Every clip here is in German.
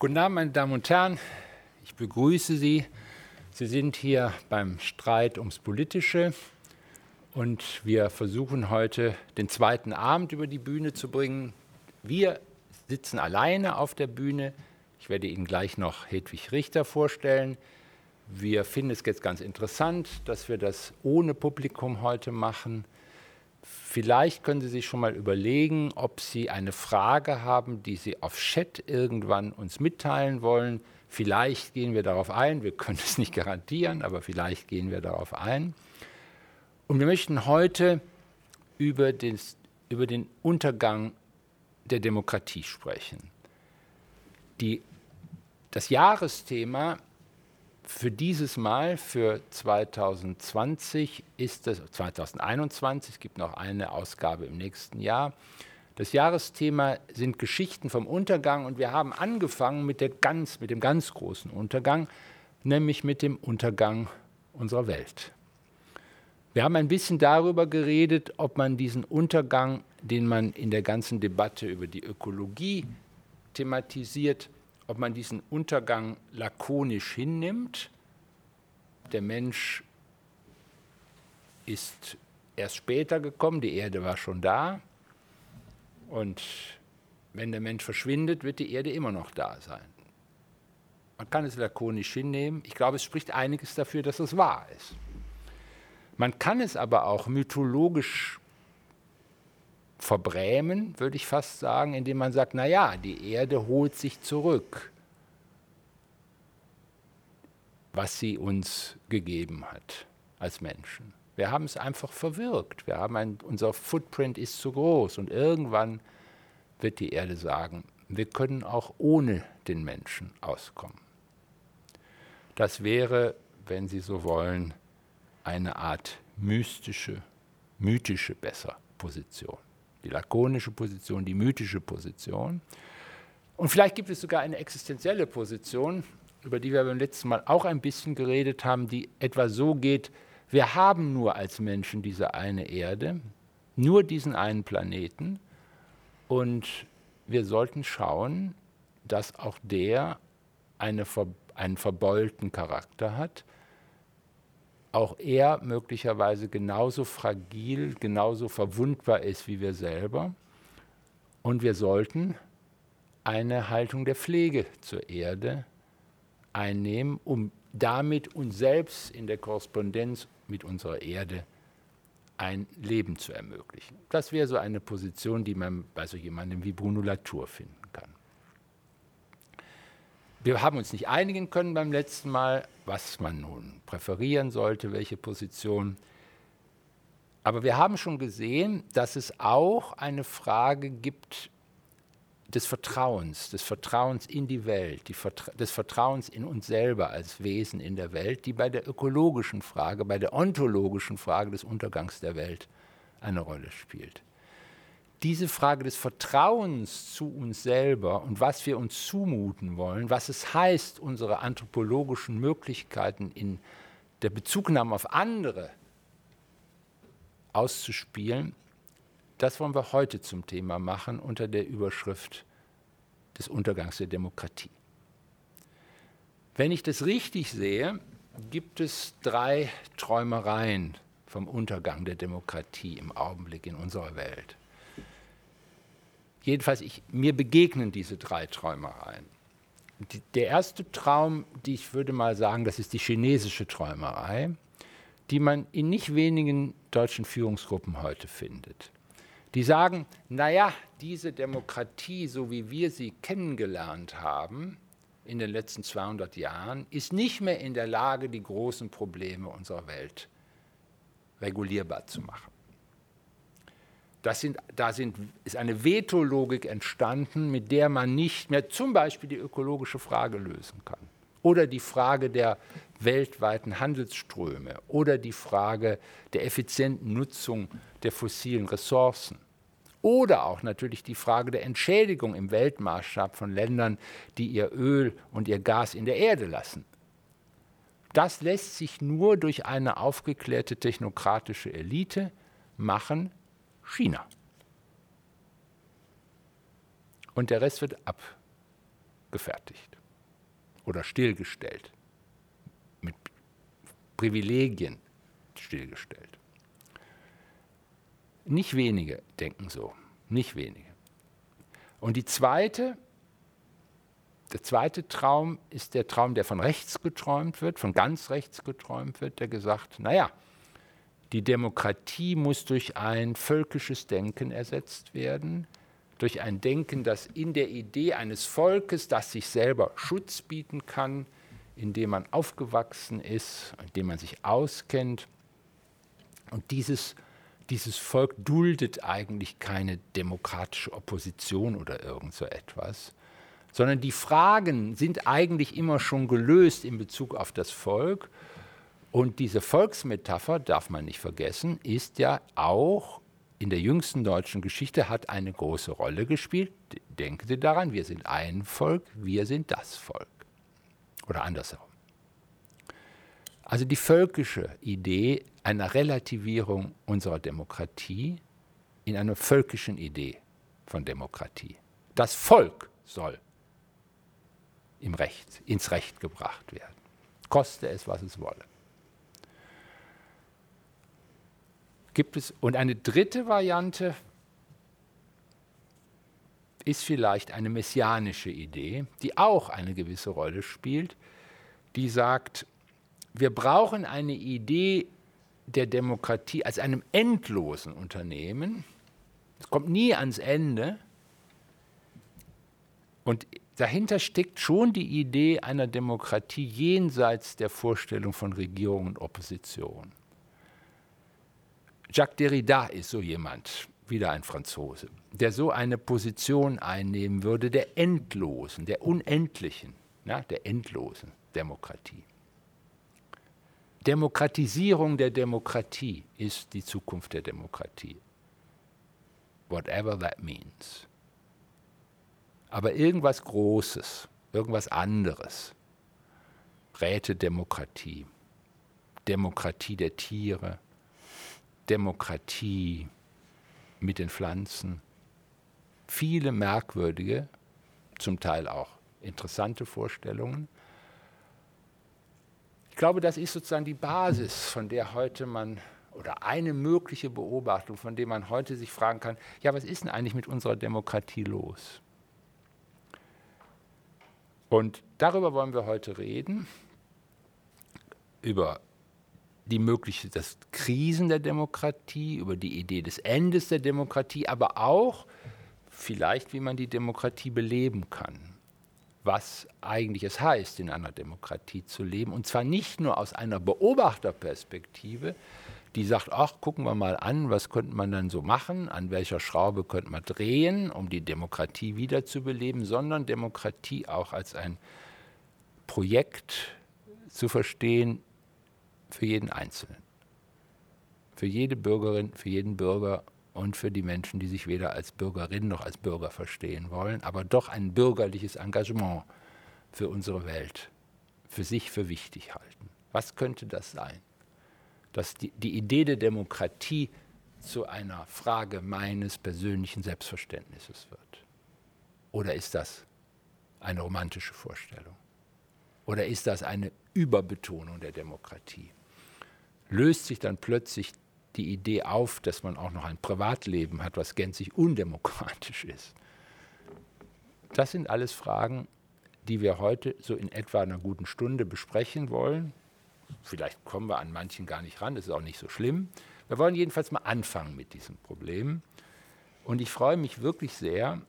Guten Abend, meine Damen und Herren. Ich begrüße Sie. Sie sind hier beim Streit ums Politische und wir versuchen heute den zweiten Abend über die Bühne zu bringen. Wir sitzen alleine auf der Bühne. Ich werde Ihnen gleich noch Hedwig Richter vorstellen. Wir finden es jetzt ganz interessant, dass wir das ohne Publikum heute machen. Vielleicht können Sie sich schon mal überlegen, ob Sie eine Frage haben, die Sie auf Chat irgendwann uns mitteilen wollen. Vielleicht gehen wir darauf ein. Wir können es nicht garantieren, aber vielleicht gehen wir darauf ein. Und wir möchten heute über den, über den Untergang der Demokratie sprechen. Die, das Jahresthema für dieses Mal, für 2020, ist es 2021, es gibt noch eine Ausgabe im nächsten Jahr. Das Jahresthema sind Geschichten vom Untergang und wir haben angefangen mit, der ganz, mit dem ganz großen Untergang, nämlich mit dem Untergang unserer Welt. Wir haben ein bisschen darüber geredet, ob man diesen Untergang, den man in der ganzen Debatte über die Ökologie thematisiert, ob man diesen Untergang lakonisch hinnimmt. Der Mensch ist erst später gekommen, die Erde war schon da. Und wenn der Mensch verschwindet, wird die Erde immer noch da sein. Man kann es lakonisch hinnehmen. Ich glaube, es spricht einiges dafür, dass es wahr ist. Man kann es aber auch mythologisch verbrämen, würde ich fast sagen, indem man sagt, naja, die Erde holt sich zurück, was sie uns gegeben hat als Menschen. Wir haben es einfach verwirkt. Wir haben ein, unser Footprint ist zu groß und irgendwann wird die Erde sagen, wir können auch ohne den Menschen auskommen. Das wäre, wenn Sie so wollen, eine Art mystische, mythische besser Position die lakonische Position, die mythische Position. Und vielleicht gibt es sogar eine existenzielle Position, über die wir beim letzten Mal auch ein bisschen geredet haben, die etwa so geht, wir haben nur als Menschen diese eine Erde, nur diesen einen Planeten und wir sollten schauen, dass auch der eine, einen verbeulten Charakter hat, auch er möglicherweise genauso fragil, genauso verwundbar ist wie wir selber. Und wir sollten eine Haltung der Pflege zur Erde einnehmen, um damit uns selbst in der Korrespondenz mit unserer Erde ein Leben zu ermöglichen. Das wäre so eine Position, die man bei so jemandem wie Bruno Latour finden kann. Wir haben uns nicht einigen können beim letzten Mal, was man nun präferieren sollte, welche Position. Aber wir haben schon gesehen, dass es auch eine Frage gibt des Vertrauens, des Vertrauens in die Welt, die Vertra des Vertrauens in uns selber als Wesen in der Welt, die bei der ökologischen Frage, bei der ontologischen Frage des Untergangs der Welt eine Rolle spielt diese Frage des Vertrauens zu uns selber und was wir uns zumuten wollen, was es heißt, unsere anthropologischen Möglichkeiten in der Bezugnahme auf andere auszuspielen, das wollen wir heute zum Thema machen unter der Überschrift des Untergangs der Demokratie. Wenn ich das richtig sehe, gibt es drei Träumereien vom Untergang der Demokratie im Augenblick in unserer Welt jedenfalls, ich, mir begegnen diese drei Träumereien. Die, der erste Traum, die ich würde mal sagen, das ist die chinesische Träumerei, die man in nicht wenigen deutschen Führungsgruppen heute findet. Die sagen, naja, diese Demokratie, so wie wir sie kennengelernt haben in den letzten 200 Jahren, ist nicht mehr in der Lage, die großen Probleme unserer Welt regulierbar zu machen. Das sind, da sind, ist eine Vetologik entstanden, mit der man nicht mehr zum Beispiel die ökologische Frage lösen kann. Oder die Frage der weltweiten Handelsströme oder die Frage der effizienten Nutzung der fossilen Ressourcen. Oder auch natürlich die Frage der Entschädigung im Weltmaßstab von Ländern, die ihr Öl und ihr Gas in der Erde lassen. Das lässt sich nur durch eine aufgeklärte technokratische Elite machen, China. Und der Rest wird gefertigt oder stillgestellt, mit Privilegien stillgestellt. Nicht wenige denken so, nicht wenige. Und die zweite, der zweite Traum ist der Traum, der von rechts geträumt wird, von ganz rechts geträumt wird, der gesagt, naja, die Demokratie muss durch ein völkisches Denken ersetzt werden, durch ein Denken, das in der Idee eines Volkes, das sich selber Schutz bieten kann, in dem man aufgewachsen ist, in dem man sich auskennt. Und dieses, dieses Volk duldet eigentlich keine demokratische Opposition oder irgend so etwas, sondern die Fragen sind eigentlich immer schon gelöst in Bezug auf das Volk und diese Volksmetapher, darf man nicht vergessen, ist ja auch in der jüngsten deutschen Geschichte hat eine große Rolle gespielt. Denken Sie daran, wir sind ein Volk, wir sind das Volk. Oder andersherum. Also die völkische Idee einer Relativierung unserer Demokratie in einer völkischen Idee von Demokratie. Das Volk soll im Recht, ins Recht gebracht werden, koste es, was es wolle. Gibt es, und eine dritte Variante ist vielleicht eine messianische Idee, die auch eine gewisse Rolle spielt, die sagt, wir brauchen eine Idee der Demokratie als einem endlosen Unternehmen. Es kommt nie ans Ende. Und dahinter steckt schon die Idee einer Demokratie jenseits der Vorstellung von Regierung und Opposition. Jacques Derrida ist so jemand, wieder ein Franzose, der so eine Position einnehmen würde der endlosen, der unendlichen, ja, der endlosen Demokratie. Demokratisierung der Demokratie ist die Zukunft der Demokratie. Whatever that means. Aber irgendwas Großes, irgendwas anderes. Rätedemokratie, Demokratie der Tiere, Demokratie mit den Pflanzen. Viele merkwürdige, zum Teil auch interessante Vorstellungen. Ich glaube, das ist sozusagen die Basis, von der heute man, oder eine mögliche Beobachtung, von der man heute sich fragen kann, ja, was ist denn eigentlich mit unserer Demokratie los? Und darüber wollen wir heute reden, über die mögliche das Krisen der Demokratie, über die Idee des Endes der Demokratie, aber auch vielleicht, wie man die Demokratie beleben kann. Was eigentlich es heißt, in einer Demokratie zu leben. Und zwar nicht nur aus einer Beobachterperspektive, die sagt, ach, gucken wir mal an, was könnte man dann so machen, an welcher Schraube könnte man drehen, um die Demokratie wiederzubeleben, sondern Demokratie auch als ein Projekt zu verstehen, für jeden Einzelnen. Für jede Bürgerin, für jeden Bürger und für die Menschen, die sich weder als Bürgerin noch als Bürger verstehen wollen, aber doch ein bürgerliches Engagement für unsere Welt, für sich für wichtig halten. Was könnte das sein? Dass die, die Idee der Demokratie zu einer Frage meines persönlichen Selbstverständnisses wird. Oder ist das eine romantische Vorstellung? Oder ist das eine Überbetonung der Demokratie? Löst sich dann plötzlich die Idee auf, dass man auch noch ein Privatleben hat, was gänzlich undemokratisch ist. Das sind alles Fragen, die wir heute so in etwa einer guten Stunde besprechen wollen. Vielleicht kommen wir an manchen gar nicht ran, das ist auch nicht so schlimm. Wir wollen jedenfalls mal anfangen mit diesem Problem. Und ich freue mich wirklich sehr,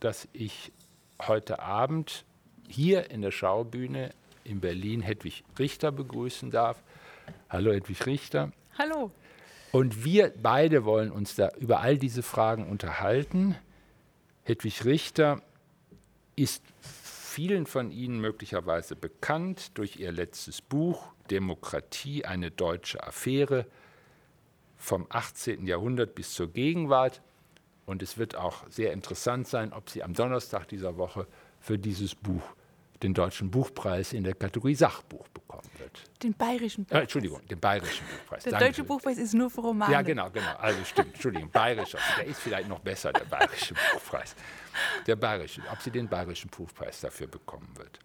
dass ich heute Abend hier in der Schaubühne in Berlin Hedwig Richter begrüßen darf. Hallo Edwig Richter. Hallo. Und wir beide wollen uns da über all diese Fragen unterhalten. Hedwig Richter ist vielen von Ihnen möglicherweise bekannt durch ihr letztes Buch Demokratie, eine deutsche Affäre vom 18. Jahrhundert bis zur Gegenwart. Und es wird auch sehr interessant sein, ob sie am Donnerstag dieser Woche für dieses Buch den Deutschen Buchpreis in der Kategorie Sachbuch bekommen wird. Den bayerischen Buchpreis. Äh, Entschuldigung, den bayerischen Buchpreis. Der Danke. deutsche Buchpreis ist nur für Romane. Ja, genau, genau. Also stimmt, Entschuldigung, bayerischer. Der ist vielleicht noch besser, der bayerische Buchpreis. Der bayerische, ob sie den bayerischen Buchpreis dafür bekommen wird.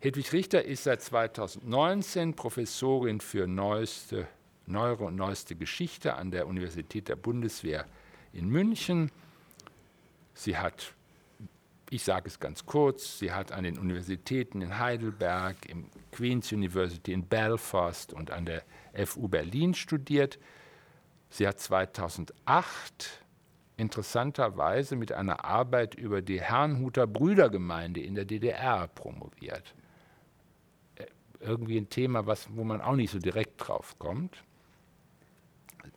Hedwig Richter ist seit 2019 Professorin für neueste, neuere und neueste Geschichte an der Universität der Bundeswehr in München. Sie hat ich sage es ganz kurz, sie hat an den Universitäten in Heidelberg, im Queen's University in Belfast und an der FU Berlin studiert. Sie hat 2008 interessanterweise mit einer Arbeit über die Herrnhuter Brüdergemeinde in der DDR promoviert. Äh, irgendwie ein Thema, was, wo man auch nicht so direkt drauf kommt.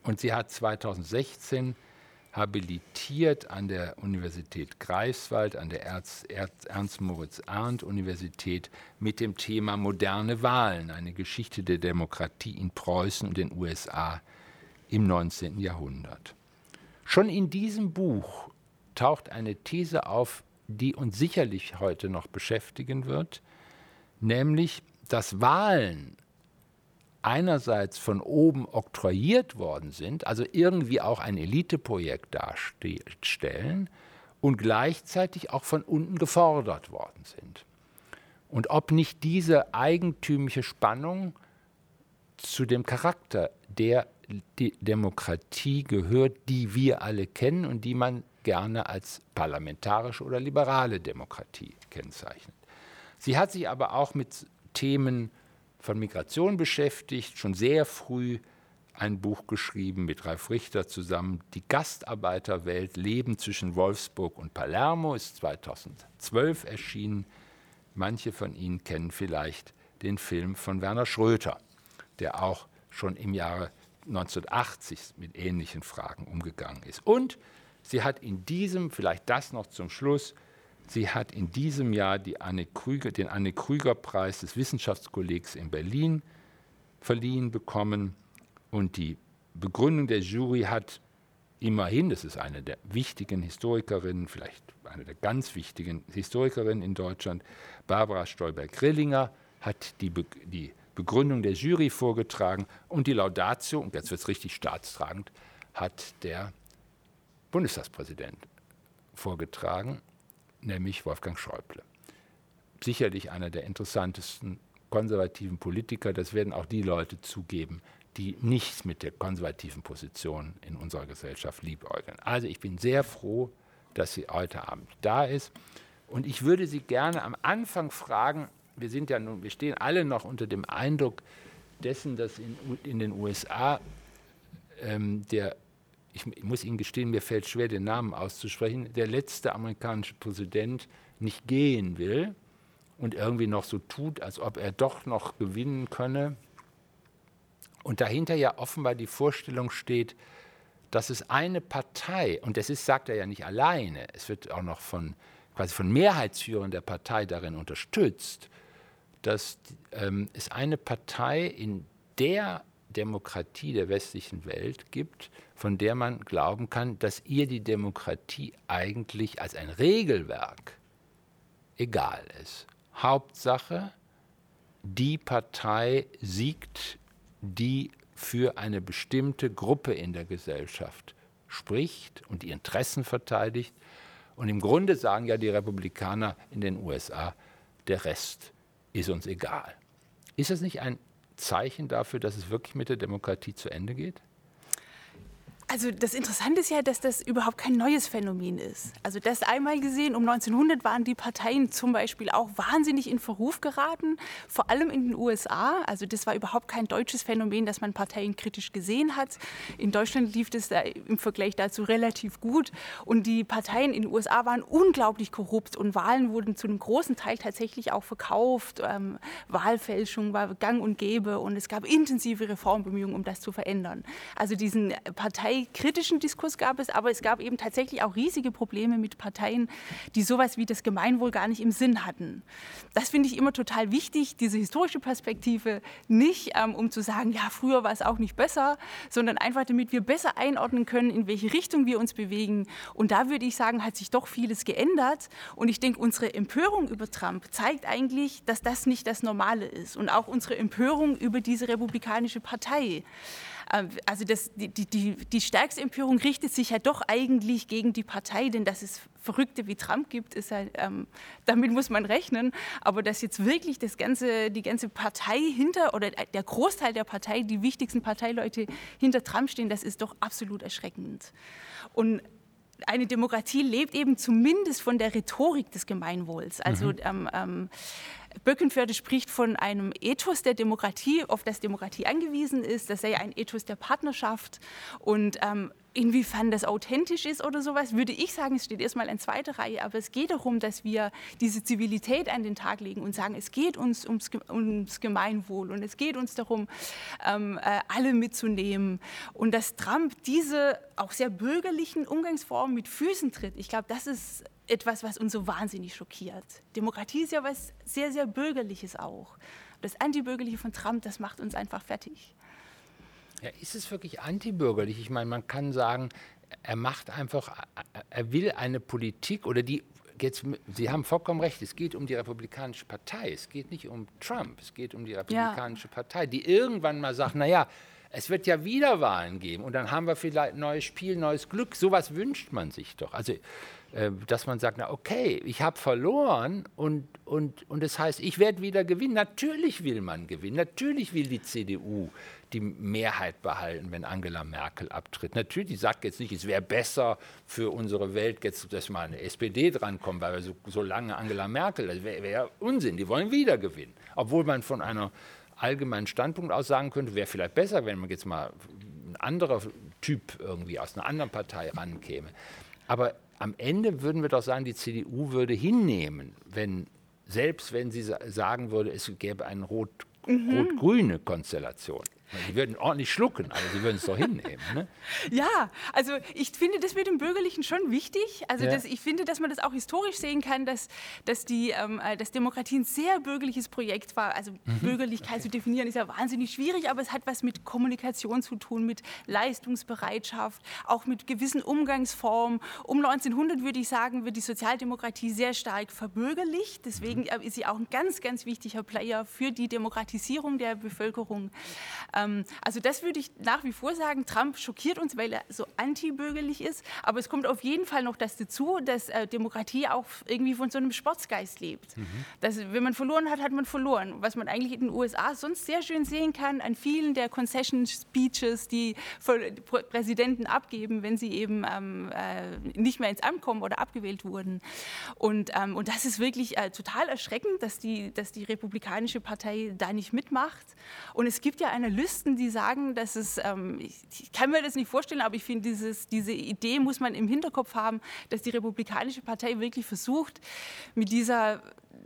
Und sie hat 2016 habilitiert an der Universität Greifswald, an der Ernst-Moritz-Arndt-Universität mit dem Thema moderne Wahlen, eine Geschichte der Demokratie in Preußen und den USA im 19. Jahrhundert. Schon in diesem Buch taucht eine These auf, die uns sicherlich heute noch beschäftigen wird, nämlich, dass Wahlen einerseits von oben oktroyiert worden sind, also irgendwie auch ein Eliteprojekt darstellen und gleichzeitig auch von unten gefordert worden sind. Und ob nicht diese eigentümliche Spannung zu dem Charakter der die Demokratie gehört, die wir alle kennen und die man gerne als parlamentarische oder liberale Demokratie kennzeichnet. Sie hat sich aber auch mit Themen von Migration beschäftigt, schon sehr früh ein Buch geschrieben mit Ralf Richter zusammen. Die Gastarbeiterwelt Leben zwischen Wolfsburg und Palermo ist 2012 erschienen. Manche von Ihnen kennen vielleicht den Film von Werner Schröter, der auch schon im Jahre 1980 mit ähnlichen Fragen umgegangen ist. Und sie hat in diesem, vielleicht das noch zum Schluss, Sie hat in diesem Jahr Anne Krüger, den Anne-Krüger-Preis des Wissenschaftskollegs in Berlin verliehen bekommen. Und die Begründung der Jury hat immerhin, das ist eine der wichtigen Historikerinnen, vielleicht eine der ganz wichtigen Historikerinnen in Deutschland, Barbara Stolberg-Grillinger, hat die, Be die Begründung der Jury vorgetragen und die Laudatio, und jetzt wird es richtig staatstragend, hat der Bundestagspräsident vorgetragen nämlich Wolfgang Schäuble. Sicherlich einer der interessantesten konservativen Politiker, das werden auch die Leute zugeben, die nichts mit der konservativen Position in unserer Gesellschaft liebäugeln. Also ich bin sehr froh, dass sie heute Abend da ist. Und ich würde Sie gerne am Anfang fragen, wir sind ja nun, wir stehen alle noch unter dem Eindruck dessen, dass in, in den USA ähm, der ich muss Ihnen gestehen, mir fällt schwer, den Namen auszusprechen, der letzte amerikanische Präsident nicht gehen will und irgendwie noch so tut, als ob er doch noch gewinnen könne. Und dahinter ja offenbar die Vorstellung steht, dass es eine Partei, und das ist, sagt er ja nicht alleine, es wird auch noch von, quasi von Mehrheitsführern der Partei darin unterstützt, dass ähm, es eine Partei in der Demokratie der westlichen Welt gibt, von der man glauben kann, dass ihr die Demokratie eigentlich als ein Regelwerk egal ist. Hauptsache, die Partei siegt, die für eine bestimmte Gruppe in der Gesellschaft spricht und die Interessen verteidigt. Und im Grunde sagen ja die Republikaner in den USA, der Rest ist uns egal. Ist das nicht ein Zeichen dafür, dass es wirklich mit der Demokratie zu Ende geht? Also das Interessante ist ja, dass das überhaupt kein neues Phänomen ist. Also das einmal gesehen, um 1900 waren die Parteien zum Beispiel auch wahnsinnig in Verruf geraten, vor allem in den USA. Also das war überhaupt kein deutsches Phänomen, dass man Parteien kritisch gesehen hat. In Deutschland lief das im Vergleich dazu relativ gut. Und die Parteien in den USA waren unglaublich korrupt und Wahlen wurden zu einem großen Teil tatsächlich auch verkauft. Ähm, Wahlfälschung war gang und gäbe und es gab intensive Reformbemühungen, um das zu verändern. Also diesen Partei parteikritischen Diskurs gab es, aber es gab eben tatsächlich auch riesige Probleme mit Parteien, die sowas wie das Gemeinwohl gar nicht im Sinn hatten. Das finde ich immer total wichtig, diese historische Perspektive, nicht ähm, um zu sagen, ja, früher war es auch nicht besser, sondern einfach damit wir besser einordnen können, in welche Richtung wir uns bewegen. Und da würde ich sagen, hat sich doch vieles geändert. Und ich denke, unsere Empörung über Trump zeigt eigentlich, dass das nicht das Normale ist. Und auch unsere Empörung über diese Republikanische Partei. Ähm, also das, die, die, die stärkste Empörung richtet sich ja doch eigentlich gegen die Partei, denn dass es Verrückte wie Trump gibt, ist halt, ähm, damit muss man rechnen. Aber dass jetzt wirklich das ganze, die ganze Partei hinter oder der Großteil der Partei, die wichtigsten Parteileute hinter Trump stehen, das ist doch absolut erschreckend. Und eine Demokratie lebt eben zumindest von der Rhetorik des Gemeinwohls. Also mhm. ähm, Böckenförde spricht von einem Ethos der Demokratie, auf das Demokratie angewiesen ist. Das sei ein Ethos der Partnerschaft. Und ähm, inwiefern das authentisch ist oder sowas, würde ich sagen, es steht erstmal in zweiter Reihe. Aber es geht darum, dass wir diese Zivilität an den Tag legen und sagen, es geht uns ums, ums Gemeinwohl und es geht uns darum, ähm, äh, alle mitzunehmen. Und dass Trump diese auch sehr bürgerlichen Umgangsformen mit Füßen tritt, ich glaube, das ist etwas, was uns so wahnsinnig schockiert. Demokratie ist ja was sehr, sehr Bürgerliches auch. Das Antibürgerliche von Trump, das macht uns einfach fertig. Ja, ist es wirklich antibürgerlich? Ich meine, man kann sagen, er macht einfach, er will eine Politik oder die, jetzt, Sie haben vollkommen recht, es geht um die Republikanische Partei, es geht nicht um Trump, es geht um die Republikanische ja. Partei, die irgendwann mal sagt, naja, es wird ja wieder Wahlen geben und dann haben wir vielleicht ein neues Spiel, neues Glück. Sowas wünscht man sich doch. Also dass man sagt, na okay, ich habe verloren und, und, und das heißt, ich werde wieder gewinnen. Natürlich will man gewinnen, natürlich will die CDU die Mehrheit behalten, wenn Angela Merkel abtritt. Natürlich, die sagt jetzt nicht, es wäre besser für unsere Welt, jetzt, dass mal eine SPD drankommt, weil wir so, so lange Angela Merkel, das wäre wär Unsinn, die wollen wieder gewinnen. Obwohl man von einer allgemeinen Standpunkt aus sagen könnte, wäre vielleicht besser, wenn man jetzt mal ein anderer Typ irgendwie aus einer anderen Partei rankäme. Aber am Ende würden wir doch sagen, die CDU würde hinnehmen, wenn selbst wenn sie sagen würde, es gäbe eine rot, mhm. rot-grüne Konstellation. Die würden ordentlich schlucken, aber sie würden es doch hinnehmen. Ne? Ja, also ich finde das mit dem Bürgerlichen schon wichtig. Also ja. das, ich finde, dass man das auch historisch sehen kann, dass, dass, die, ähm, äh, dass Demokratie ein sehr bürgerliches Projekt war. Also mhm. Bürgerlichkeit okay. zu definieren ist ja wahnsinnig schwierig, aber es hat was mit Kommunikation zu tun, mit Leistungsbereitschaft, auch mit gewissen Umgangsformen. Um 1900 würde ich sagen, wird die Sozialdemokratie sehr stark verbürgerlicht. Deswegen mhm. Ist sie auch ein ganz, ganz wichtiger Player für die Demokratisierung der Bevölkerung. Ähm, also das würde ich nach wie vor sagen, Trump schockiert uns, weil er so antibürgerlich ist. Aber es kommt auf jeden Fall noch das dazu, dass äh, Demokratie auch irgendwie von so einem Sportsgeist lebt. Mhm. Dass, wenn man verloren hat, hat man verloren. Was man eigentlich in den USA sonst sehr schön sehen kann an vielen der Concession Speeches, die Präsidenten abgeben, wenn sie eben ähm, äh, nicht mehr ins Amt kommen oder abgewählt wurden. Und, ähm, und das ist wirklich äh, total erschreckend, dass die, dass die Republikanische Partei da nicht mitmacht. Und es gibt ja eine Liste Analysten, die sagen, dass es, ähm, ich, ich, kann mir das nicht vorstellen, aber ich finde, diese Idee muss man im Hinterkopf haben, dass die Republikanische Partei wirklich versucht, mit dieser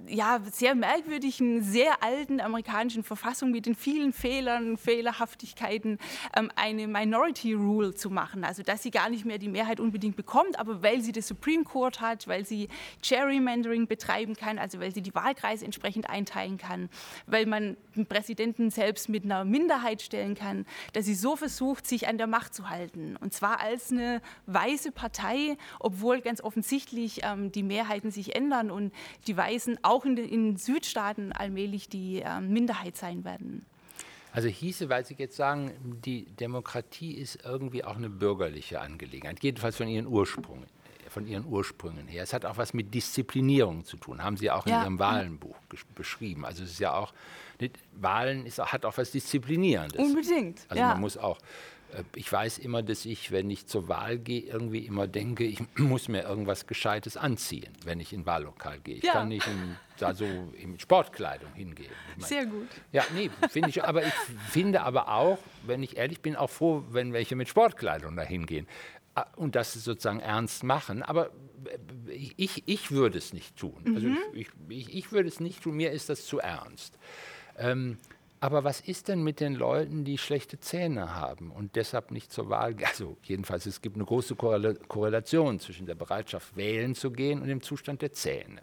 ja, sehr merkwürdigen, sehr alten amerikanischen Verfassung mit den vielen Fehlern, Fehlerhaftigkeiten ähm, eine Minority Rule zu machen. Also dass sie gar nicht mehr die Mehrheit unbedingt bekommt, aber weil sie das Supreme Court hat, weil sie Gerrymandering betreiben kann, also weil sie die Wahlkreise entsprechend einteilen kann, weil man den Präsidenten selbst mit einer Minderheit stellen kann, dass sie so versucht, sich an der Macht zu halten. Und zwar als eine weiße Partei, obwohl ganz offensichtlich ähm, die Mehrheiten sich ändern und die Weißen auch in den Südstaaten allmählich die äh, Minderheit sein werden. Also hieße, weil Sie jetzt sagen, die Demokratie ist irgendwie auch eine bürgerliche Angelegenheit, jedenfalls von ihren Ursprüngen, von ihren Ursprüngen her. Es hat auch was mit Disziplinierung zu tun, haben Sie auch in ja. Ihrem Wahlenbuch beschrieben. Also es ist ja auch, Wahlen ist, hat auch was Disziplinierendes. Unbedingt. Also ja. man muss auch ich weiß immer, dass ich, wenn ich zur Wahl gehe, irgendwie immer denke, ich muss mir irgendwas Gescheites anziehen, wenn ich in Wahllokal gehe. Ich ja. kann nicht in, da so in Sportkleidung hingehen. Ich mein, Sehr gut. Ja, nee, finde ich. Aber ich finde aber auch, wenn ich ehrlich bin, auch froh, wenn welche mit Sportkleidung da hingehen ah, und das sozusagen ernst machen. Aber äh, ich, ich würde es nicht tun. Also mhm. Also ich, ich, ich, würde es nicht tun, mir ist das zu ernst. Ähm, Aber was ist denn mit den Leuten, die schlechte Zähne haben und deshalb nicht zur Wahl gehen? Also jedenfalls, es gibt eine große Korrelation zwischen der Bereitschaft, wählen zu gehen und dem Zustand der Zähne.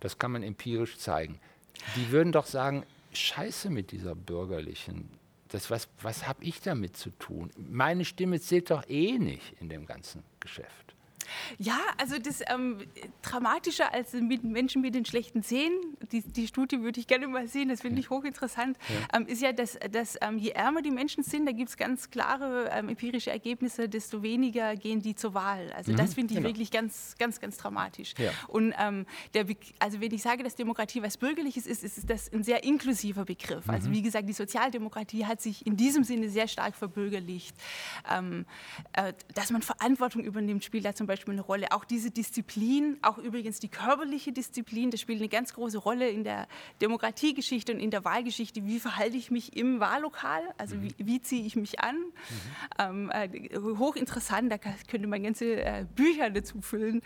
Das kann man empirisch zeigen. Die würden doch sagen, scheiße mit dieser bürgerlichen, das, was, was habe ich damit zu tun? Meine Stimme zählt doch eh nicht in dem ganzen Geschäft. Ja, also das ähm, dramatischer als mit Menschen mit den schlechten Zähnen, die, die Studie würde ich gerne mal sehen, das finde ich hochinteressant, ja. Ähm, ist ja, dass, dass ähm, je ärmer die Menschen sind, da gibt es ganz klare ähm, empirische Ergebnisse, desto weniger gehen die zur Wahl. Also mhm, das finde ich genau. wirklich ganz, ganz, ganz dramatisch. Ja. Und ähm, der, also wenn ich sage, dass Demokratie was Bürgerliches ist, ist das ein sehr inklusiver Begriff. Also mhm. Also wie gesagt, die Sozialdemokratie hat sich in diesem Sinne sehr stark verbürgerlicht. Ähm, äh, dass man Verantwortung übernimmt, spielt da zum Beispiel Beispiel eine Rolle. Auch diese Disziplin, auch übrigens die körperliche Disziplin, das spielt eine ganz große Rolle in der Demokratiegeschichte und in der Wahlgeschichte. Wie verhalte ich mich im Wahllokal? Also mhm. wie, wie ziehe ich mich an? Mhm. Ähm, äh, hochinteressant, da könnte man ganze äh, Bücher dazu füllen.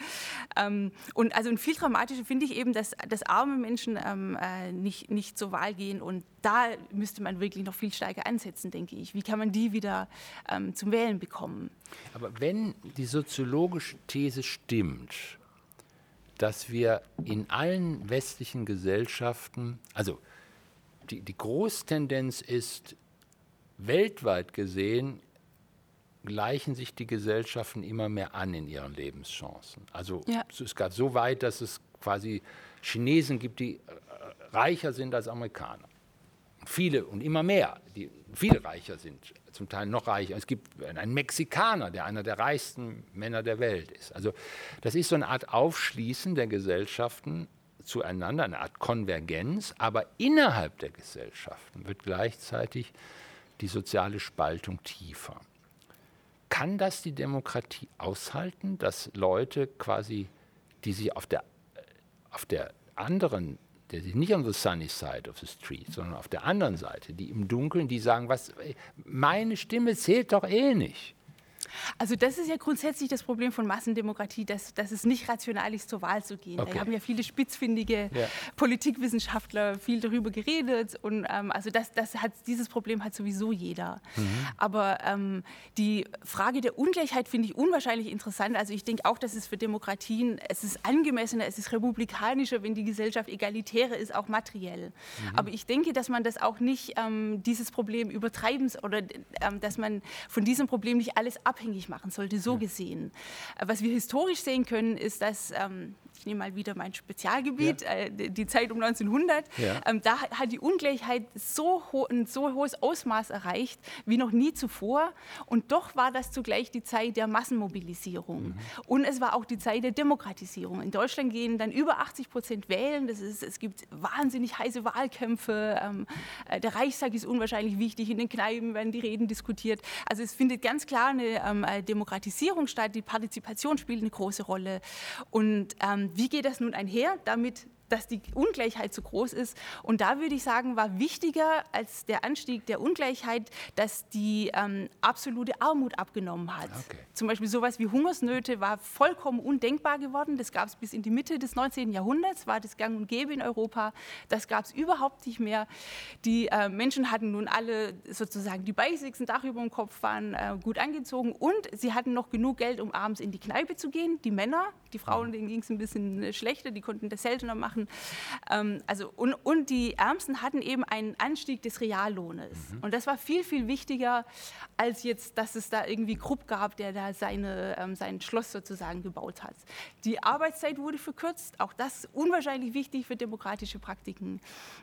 Ähm, und also ein viel dramatischer finde ich eben, dass, dass arme Menschen ähm, äh, nicht, nicht zur Wahl gehen und da müsste man wirklich noch viel stärker ansetzen, denke ich. Wie kann man die wieder ähm, zum Wählen bekommen? Aber wenn die soziologische These stimmt, dass wir in allen westlichen Gesellschaften, also die, die Großtendenz ist, weltweit gesehen, gleichen sich die Gesellschaften immer mehr an in ihren Lebenschancen. Also ja. es gab so weit, dass es quasi Chinesen gibt, die reicher sind als Amerikaner viele und immer mehr, die viel reicher sind, zum Teil noch reicher. Es gibt einen Mexikaner, der einer der reichsten Männer der Welt ist. Also das ist so eine Art Aufschließen der Gesellschaften zueinander, eine Art Konvergenz, aber innerhalb der Gesellschaften wird gleichzeitig die soziale Spaltung tiefer. Kann das die Demokratie aushalten, dass Leute quasi, die sich auf der, auf der anderen der sich nicht on the sunny side of the street, sondern auf der anderen Seite, die im Dunkeln, die sagen, was, meine Stimme zählt doch eh nicht. Also das ist ja grundsätzlich das Problem von Massendemokratie, dass, dass es nicht rational ist, zur Wahl zu gehen. Okay. Da haben ja viele spitzfindige ja. Politikwissenschaftler viel darüber geredet. Und ähm, also das, das hat, dieses Problem hat sowieso jeder. Mhm. Aber ähm, die Frage der Ungleichheit finde ich unwahrscheinlich interessant. Also ich denke auch, dass es für Demokratien, es ist angemessener, es ist republikanischer, wenn die Gesellschaft egalitärer ist, auch materiell. Mhm. Aber ich denke, dass man das auch nicht, ähm, dieses Problem übertreiben oder ähm, dass man von diesem Problem nicht alles abhängt abhängig machen sollte, so gesehen. Äh, was wir historisch sehen können, ist, dass ähm, ich nehme mal wieder mein Spezialgebiet, ja. äh, die Zeit um 1900, ja. ähm, da hat die Ungleichheit so ho ein so hohes Ausmaß erreicht wie noch nie zuvor. Und doch war das zugleich die Zeit der Massenmobilisierung. Mhm. Und es war auch die Zeit der Demokratisierung. In Deutschland gehen dann über 80 Prozent wählen. Das ist, es gibt wahnsinnig heiße Wahlkämpfe. Ähm, äh, der Reichstag ist unwahrscheinlich wichtig. In den Kneipen werden die Reden diskutiert. Also es findet ganz klar eine ähm, äh, Demokratisierung statt. Die Partizipation spielt eine große Rolle. Und ähm, wie geht das nun einher? Damit dass die Ungleichheit zu groß ist. Und da würde ich sagen, war wichtiger als der Anstieg der Ungleichheit, dass die ähm, absolute Armut abgenommen hat. Okay. Zum Beispiel sowas wie Hungersnöte war vollkommen undenkbar geworden. Das gab es bis in die Mitte des 19. Jahrhunderts, war das gang und gäbe in Europa. Das gab es überhaupt nicht mehr. Die äh, Menschen hatten nun alle sozusagen die Basics, Dach über dem Kopf, waren äh, gut angezogen und sie hatten noch genug Geld, um abends in die Kneipe zu gehen. Die Männer, die Frauen, denen ging es ein bisschen äh, schlechter, die konnten das seltener machen machen. Ähm, also, und, und die Ärmsten hatten eben einen Anstieg des Reallohnes. Mhm. Und das war viel, viel wichtiger, als jetzt, dass es da irgendwie Krupp gab, der da seine, ähm, sein Schloss sozusagen gebaut hat. Die Arbeitszeit wurde verkürzt, auch das unwahrscheinlich wichtig für demokratische Praktiken.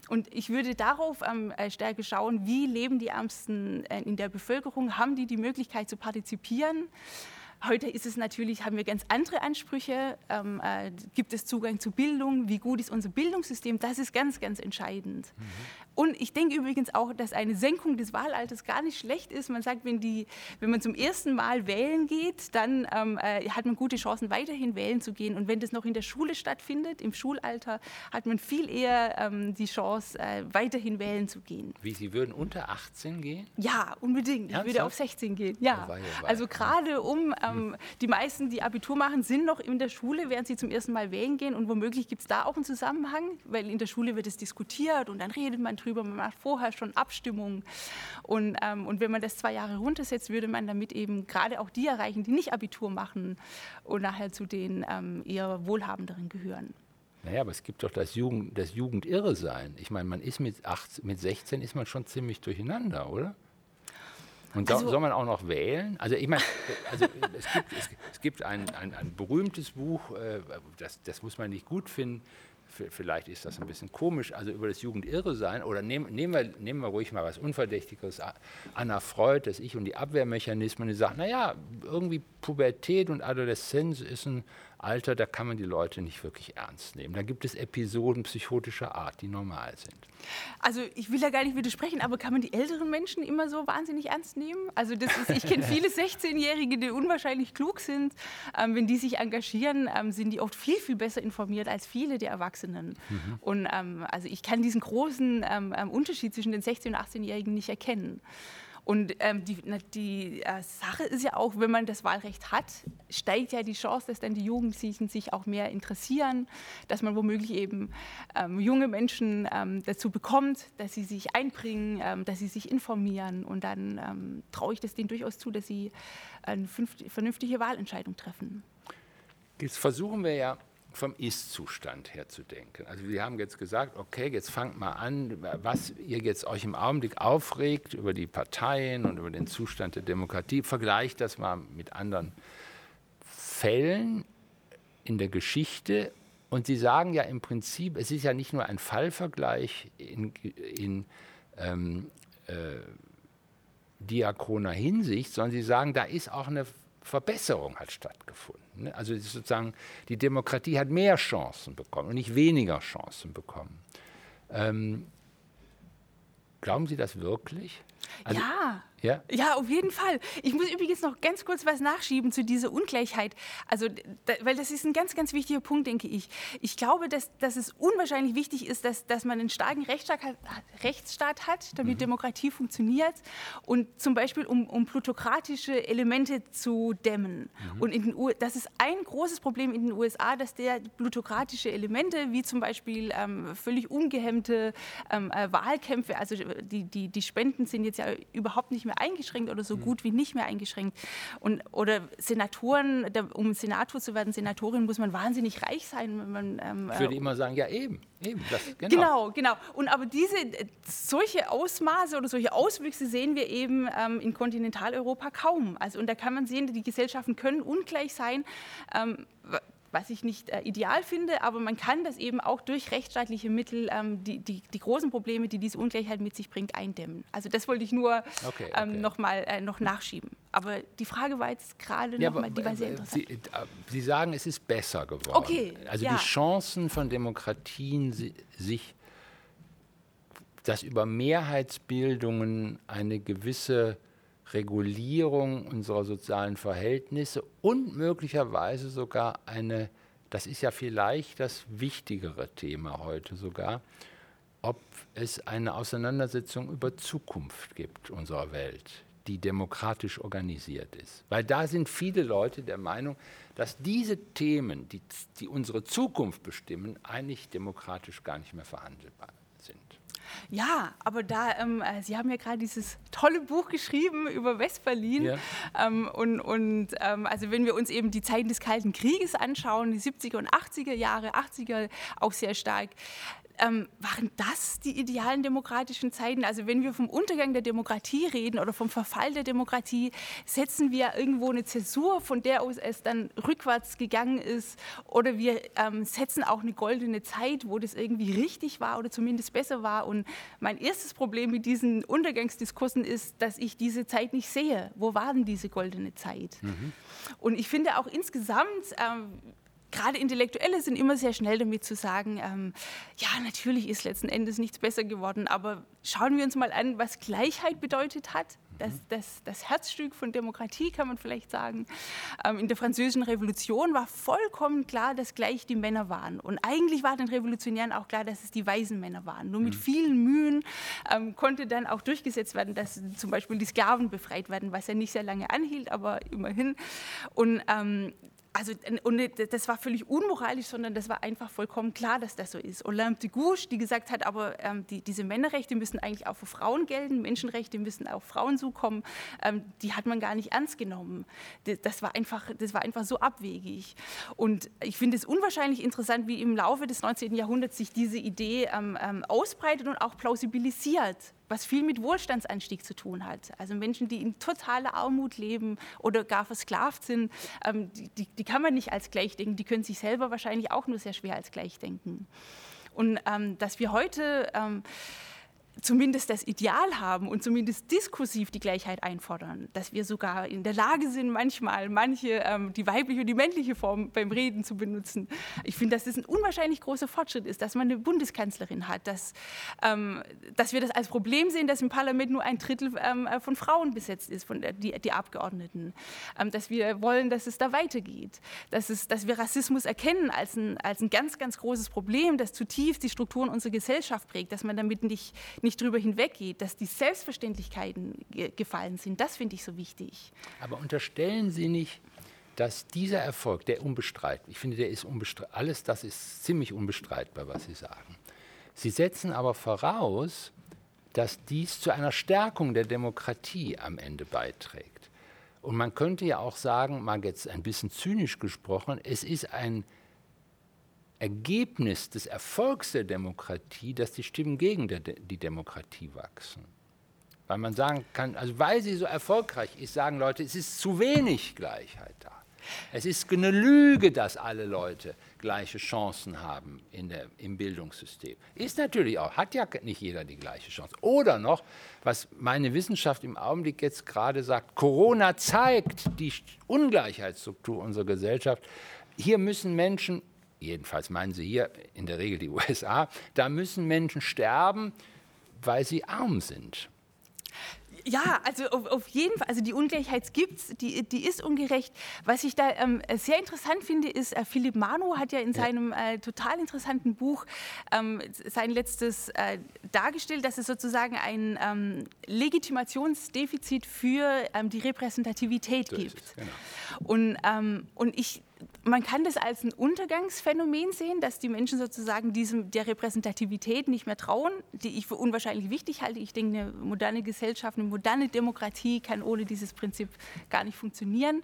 Und ich würde darauf ähm, äh, stärker schauen, wie leben die Ärmsten äh, in der Bevölkerung, haben die die Möglichkeit zu partizipieren. Heute ist es natürlich, haben wir ganz andere Ansprüche. Ähm, äh, gibt es Zugang zu Bildung? Wie gut ist unser Bildungssystem? Das ist ganz, ganz entscheidend. Mhm. Und ich denke übrigens auch, dass eine Senkung des Wahlalters gar nicht schlecht ist. Man sagt, wenn, die, wenn man zum ersten Mal wählen geht, dann ähm, äh, hat man gute Chancen, weiterhin wählen zu gehen. Und wenn das noch in der Schule stattfindet, im Schulalter, hat man viel eher ähm, die Chance, äh, weiterhin wählen zu gehen. Wie, Sie würden unter 18 gehen? Ja, unbedingt. Ernsthaft? Ich würde auf 16 gehen. Ja. Oh, wei, oh, wei. Also gerade um Ähm, die meisten, die Abitur machen, sind noch in der Schule, während sie zum ersten Mal wählen gehen. Und womöglich gibt es da auch einen Zusammenhang, weil in der Schule wird es diskutiert und dann redet man drüber, man macht vorher schon Abstimmungen. Und, ähm, und wenn man das zwei Jahre runtersetzt, würde man damit eben gerade auch die erreichen, die nicht Abitur machen und nachher zu den ähm, eher Wohlhabenderen gehören. Naja, aber es gibt doch das, Jugend, das Jugendirre-Sein. Ich meine, man ist mit, 18, mit 16 ist man schon ziemlich durcheinander, oder? Und also, soll man auch noch wählen? Also ich meine, also es gibt, es, es gibt ein, ein, ein, berühmtes Buch, äh, das, das muss man nicht gut finden, vielleicht ist das ein bisschen komisch, also über das Jugendirre-Sein, oder nehmen, nehmen, wir, nehmen wir ruhig mal was Unverdächtiges, Anna Freud, das Ich und die Abwehrmechanismen, die sagt, naja, irgendwie Pubertät und Adoleszenz ist ein Alter, da kann man die Leute nicht wirklich ernst nehmen. Da gibt es Episoden psychotischer Art, die normal sind. Also ich will ja gar nicht widersprechen, aber kann man die älteren Menschen immer so wahnsinnig ernst nehmen? Also ist, ich kenne viele 16-Jährige, die unwahrscheinlich klug sind. Ähm, wenn die sich engagieren, ähm, sind die oft viel, viel besser informiert als viele der Erwachsenen. Mhm. Und ähm, also ich kann diesen großen ähm, ähm, Unterschied zwischen den 16- und 18-Jährigen nicht erkennen. Und ähm, die, die äh, Sache ist ja auch, wenn man das Wahlrecht hat, steigt ja die Chance, dass dann die Jugendlichen sich auch mehr interessieren, dass man womöglich eben ähm, junge Menschen ähm, dazu bekommt, dass sie sich einbringen, ähm, dass sie sich informieren. Und dann ähm, traue ich das denen durchaus zu, dass sie eine vernünftige Wahlentscheidung treffen. Jetzt versuchen wir ja vom Ist-Zustand her zu denken. Also wir haben jetzt gesagt, okay, jetzt fangt mal an, was ihr jetzt euch im Augenblick aufregt über die Parteien und über den Zustand der Demokratie, vergleicht das mal mit anderen Fällen in der Geschichte. Und Sie sagen ja im Prinzip, es ist ja nicht nur ein Fallvergleich in, in ähm, äh, diachroner Hinsicht, sondern Sie sagen, da ist auch eine Verbesserung hat stattgefunden. Ne? Also sozusagen die Demokratie hat mehr Chancen bekommen und nicht weniger Chancen bekommen. Ähm, glauben Sie das wirklich? Also, ja, ja? Ja, auf jeden Fall. Ich muss übrigens noch ganz kurz was nachschieben zu dieser Ungleichheit. Also, da, weil das ist ein ganz, ganz wichtiger Punkt, denke ich. Ich glaube, dass, dass es unwahrscheinlich wichtig ist, dass, dass man einen starken Rechtsstaat hat, Rechtsstaat hat damit mhm. Demokratie funktioniert. Und zum Beispiel, um, um plutokratische Elemente zu dämmen. Mhm. Und in den U das ist ein großes Problem in den USA, dass der plutokratische Elemente, wie zum Beispiel ähm, völlig ungehemmte ähm, äh, Wahlkämpfe, also die, die, die Spenden sind jetzt ja überhaupt nicht mehr mehr eingeschränkt oder so mhm. gut wie nicht mehr eingeschränkt. Und, oder Senatoren, um Senator zu werden, Senatorin, muss man wahnsinnig reich sein. Man, ähm, ich würde äh, immer sagen, ja eben. eben das, genau. genau, genau. Und aber diese, solche Ausmaße oder solche Auswüchse sehen wir eben ähm, in Kontinentaleuropa kaum. Also, und da kann man sehen, die Gesellschaften können ungleich sein. Ähm, was ich nicht äh, ideal finde, aber man kann das eben auch durch rechtsstaatliche Mittel ähm, die, die, die, großen Probleme, die diese Ungleichheit mit sich bringt, eindämmen. Also das wollte ich nur okay, okay. Ähm, noch mal äh, noch nachschieben. Aber die Frage war jetzt gerade ja, noch mal, die war sehr interessant. Sie, äh, Sie, sagen, es ist besser geworden. Okay, also ja. die Chancen von Demokratien, sich dass über Mehrheitsbildungen eine gewisse Regulierung unserer sozialen Verhältnisse und möglicherweise sogar eine, das ist ja vielleicht das wichtigere Thema heute sogar, ob es eine Auseinandersetzung über Zukunft gibt unserer Welt, die demokratisch organisiert ist. Weil da sind viele Leute der Meinung, dass diese Themen, die, die unsere Zukunft bestimmen, eigentlich demokratisch gar nicht mehr verhandelbar sind. Ja, aber da, ähm, äh, Sie haben ja gerade dieses tolle Buch geschrieben über Westberlin. Ja. Ähm, und und ähm, also wenn wir uns eben die Zeiten des Kalten Krieges anschauen, die 70er und 80er Jahre, 80er auch sehr stark, ähm, waren das die idealen demokratischen Zeiten? Also wenn wir vom Untergang der Demokratie reden oder vom Verfall der Demokratie, setzen wir irgendwo eine Zäsur, von der aus es dann rückwärts gegangen ist? Oder wir ähm, setzen auch eine goldene Zeit, wo das irgendwie richtig war oder zumindest besser war? Und mein erstes Problem mit diesen Untergangsdiskursen ist, dass ich diese Zeit nicht sehe. Wo war denn diese goldene Zeit? Mhm. Und ich finde auch insgesamt, ähm, gerade Intellektuelle sind immer sehr schnell damit zu sagen, ähm, ja, natürlich ist letzten Endes nichts besser geworden, aber schauen wir uns mal an, was Gleichheit bedeutet hat Das, das, das Herzstück von Demokratie, kann man vielleicht sagen. Ähm, in der Französischen Revolution war vollkommen klar, dass gleich die Männer waren. Und eigentlich war den Revolutionären auch klar, dass es die weisen Männer waren. Nur mit mhm. vielen Mühen ähm, konnte dann auch durchgesetzt werden, dass zum Beispiel die Sklaven befreit werden, was ja nicht sehr lange anhielt, aber immerhin. Und ähm, also, und das war völlig unmoralisch, sondern das war einfach vollkommen klar, dass das so ist. Olympe de Gouges, die gesagt hat, aber ähm, die, diese Männerrechte müssen eigentlich auch für Frauen gelten, Menschenrechte müssen auch Frauen zukommen, ähm, die hat man gar nicht ernst genommen. Das war einfach, das war einfach so abwegig. Und ich finde es unwahrscheinlich interessant, wie im Laufe des 19. Jahrhunderts sich diese Idee ähm, ähm, ausbreitet und auch plausibilisiert was viel mit Wohlstandsanstieg zu tun hat. Also Menschen, die in totaler Armut leben oder gar versklavt sind, ähm, die, die, kann man nicht als gleich denken. Die können sich selber wahrscheinlich auch nur sehr schwer als gleich denken. Und ähm, dass wir heute ähm, zumindest das Ideal haben und zumindest diskursiv die Gleichheit einfordern, dass wir sogar in der Lage sind, manchmal manche ähm, die weibliche und die männliche Form beim Reden zu benutzen. Ich finde, dass das ein unwahrscheinlich großer Fortschritt ist, dass man eine Bundeskanzlerin hat, dass, ähm, dass wir das als Problem sehen, dass im Parlament nur ein Drittel ähm, äh, von Frauen besetzt ist, von der, die, die Abgeordneten, ähm, dass wir wollen, dass es da weitergeht, dass, es, dass wir Rassismus erkennen als ein, als ein ganz, ganz großes Problem, das zutiefst die Strukturen unserer Gesellschaft prägt, dass man damit nicht, nicht drüber hinweggeht, dass die Selbstverständlichkeiten ge gefallen sind, das finde ich so wichtig. Aber unterstellen Sie nicht, dass dieser Erfolg, der unbestreitbar, ich finde, der ist unbestreitbar, alles das ist ziemlich unbestreitbar, was Sie sagen. Sie setzen aber voraus, dass dies zu einer Stärkung der Demokratie am Ende beiträgt. Und man könnte ja auch sagen, mal jetzt ein bisschen zynisch gesprochen, es ist ein Ergebnis des Erfolgs der Demokratie, dass die Stimmen gegen die Demokratie wachsen. Weil man sagen kann, also weil sie so erfolgreich ist, sagen Leute, es ist zu wenig Gleichheit da. Es ist eine Lüge, dass alle Leute gleiche Chancen haben in der, im Bildungssystem. Ist natürlich auch, hat ja nicht jeder die gleiche Chance. Oder noch, was meine Wissenschaft im Augenblick jetzt gerade sagt, Corona zeigt die Ungleichheitsstruktur unserer Gesellschaft. Hier müssen Menschen jedenfalls meinen sie hier in der Regel die USA, da müssen Menschen sterben, weil sie arm sind. Ja, also auf, auf, jeden Fall, also die Ungleichheit gibt es, die, die ist ungerecht. Was ich da ähm, sehr interessant finde, ist, äh, Philipp Manu hat ja in seinem äh, total interessanten Buch ähm, sein letztes äh, dargestellt, dass es sozusagen ein ähm, Legitimationsdefizit für ähm, die Repräsentativität gibt. Es, genau. Und, ähm, und ich man kann das als ein Untergangsphänomen sehen, dass die Menschen sozusagen diesem, der Repräsentativität nicht mehr trauen, die ich für unwahrscheinlich wichtig halte. Ich denke, eine moderne Gesellschaft, eine moderne Demokratie kann ohne dieses Prinzip gar nicht funktionieren.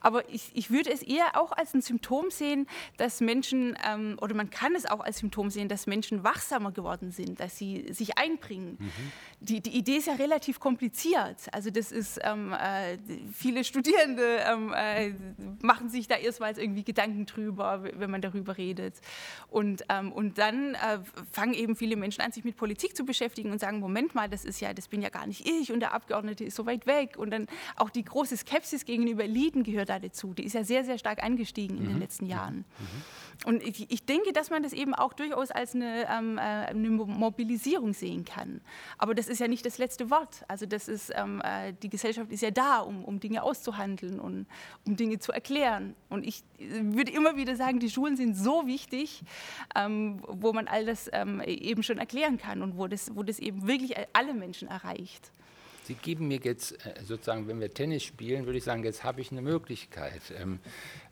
Aber ich, ich würde es eher auch als ein Symptom sehen, dass Menschen, ähm, oder man kann es auch als Symptom sehen, dass Menschen wachsamer geworden sind, dass sie sich einbringen. Mhm. Die, die Idee ist ja relativ kompliziert. Also das ist, ähm, äh, viele Studierende ähm, äh, machen sich da erstmal oftmals irgendwie Gedanken drüber, wenn man darüber redet. Und, ähm, und dann äh, fangen eben viele Menschen an, sich mit Politik zu beschäftigen und sagen, Moment mal, das ist ja, das bin ja gar nicht ich und der Abgeordnete ist so weit weg. Und dann auch die große Skepsis gegenüber Eliten gehört da dazu. Die ist ja sehr, sehr stark angestiegen in mhm. den letzten Jahren. Mhm. Und ich, ich, denke, dass man das eben auch durchaus als eine, ähm, äh, eine, Mobilisierung sehen kann. Aber das ist ja nicht das letzte Wort. Also das ist, ähm, äh, die Gesellschaft ist ja da, um, um Dinge auszuhandeln und um Dinge zu erklären. Und ich würde immer wieder sagen, die Schulen sind so wichtig, ähm, wo man all das ähm, eben schon erklären kann und wo das, wo das eben wirklich alle Menschen erreicht. Sie geben mir jetzt äh, sozusagen, wenn wir Tennis spielen, würde ich sagen, jetzt habe ich eine Möglichkeit, ähm,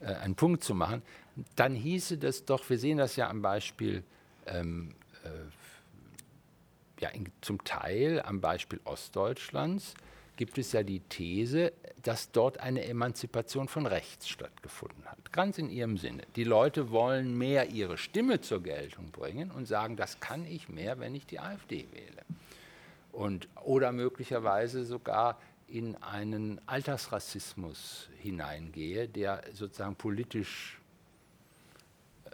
äh, einen Punkt zu machen. Dann hieße das doch, wir sehen das ja am Beispiel, ähm, äh, ja, in, zum Teil am Beispiel Ostdeutschlands, gibt es ja die These, dass dort eine Emanzipation von rechts stattgefunden hat. Ganz in ihrem Sinne. Die Leute wollen mehr ihre Stimme zur Geltung bringen und sagen, das kann ich mehr, wenn ich die AfD wähle. Und, oder möglicherweise sogar in einen Altersrassismus hineingehe, der sozusagen politisch äh,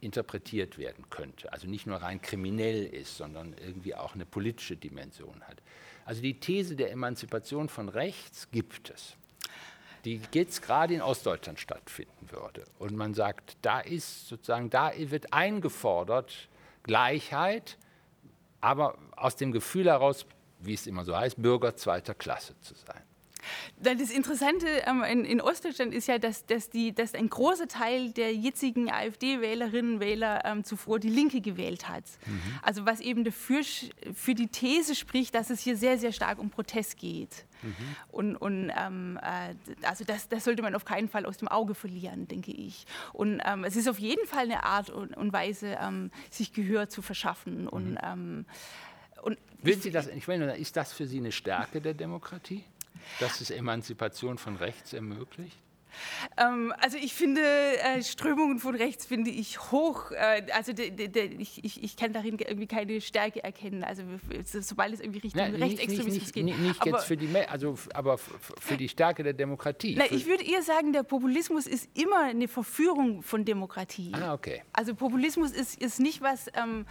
interpretiert werden könnte. Also nicht nur rein kriminell ist, sondern irgendwie auch eine politische Dimension hat. Also die These der Emanzipation von rechts gibt es, die jetzt gerade in Ostdeutschland stattfinden würde. Und man sagt, da ist sozusagen, da wird eingefordert Gleichheit, aber aus dem Gefühl heraus, wie es immer so heißt, Bürger zweiter Klasse zu sein. Das Interessante ähm, in, in, Ostdeutschland ist ja, dass, dass, die, dass ein großer Teil der jetzigen AfD-Wählerinnen und Wähler ähm, zuvor die Linke gewählt hat. Mhm. Also was eben dafür für die These spricht, dass es hier sehr, sehr stark um Protest geht. Mhm. Und, und ähm, äh, also das, das, sollte man auf keinen Fall aus dem Auge verlieren, denke ich. Und ähm, es ist auf jeden Fall eine Art und, und Weise, ähm, sich Gehör zu verschaffen. Mhm. Und, ähm, und Will Sie das, ich meine, ist das für Sie eine Stärke der Demokratie? Dass es Emanzipation von rechts ermöglicht? Ähm, also ich finde äh, Strömungen von rechts finde ich hoch. Äh, also ich, ich, ich, kann darin irgendwie keine Stärke erkennen. Also sobald es irgendwie Richtung na, Rechtsextremismus geht. Nicht, nicht aber, jetzt für die, also aber für die Stärke der Demokratie. Na, ich würde eher sagen, der Populismus ist immer eine Verführung von Demokratie. Ah, okay. Also Populismus ist, ist nicht was. Ähm,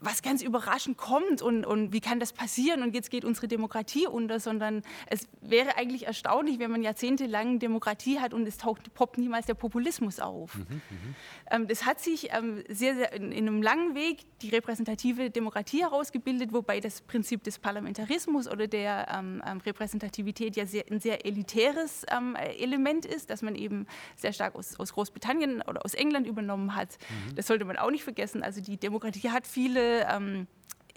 was ganz überraschend kommt und, und wie kann das passieren und jetzt geht unsere Demokratie unter, sondern es wäre eigentlich erstaunlich, wenn man jahrzehntelang Demokratie hat und es taucht, poppt niemals der Populismus auf. Mhm, mhm. ähm, das hat sich ähm, sehr, sehr in, in, einem langen Weg die repräsentative Demokratie herausgebildet, wobei das Prinzip des Parlamentarismus oder der ähm, ähm Repräsentativität ja sehr, ein sehr elitäres ähm, Element ist, das man eben sehr stark aus, aus Großbritannien oder aus England übernommen hat. Mhm. Das sollte man auch nicht vergessen. Also die Demokratie hat viele ähm,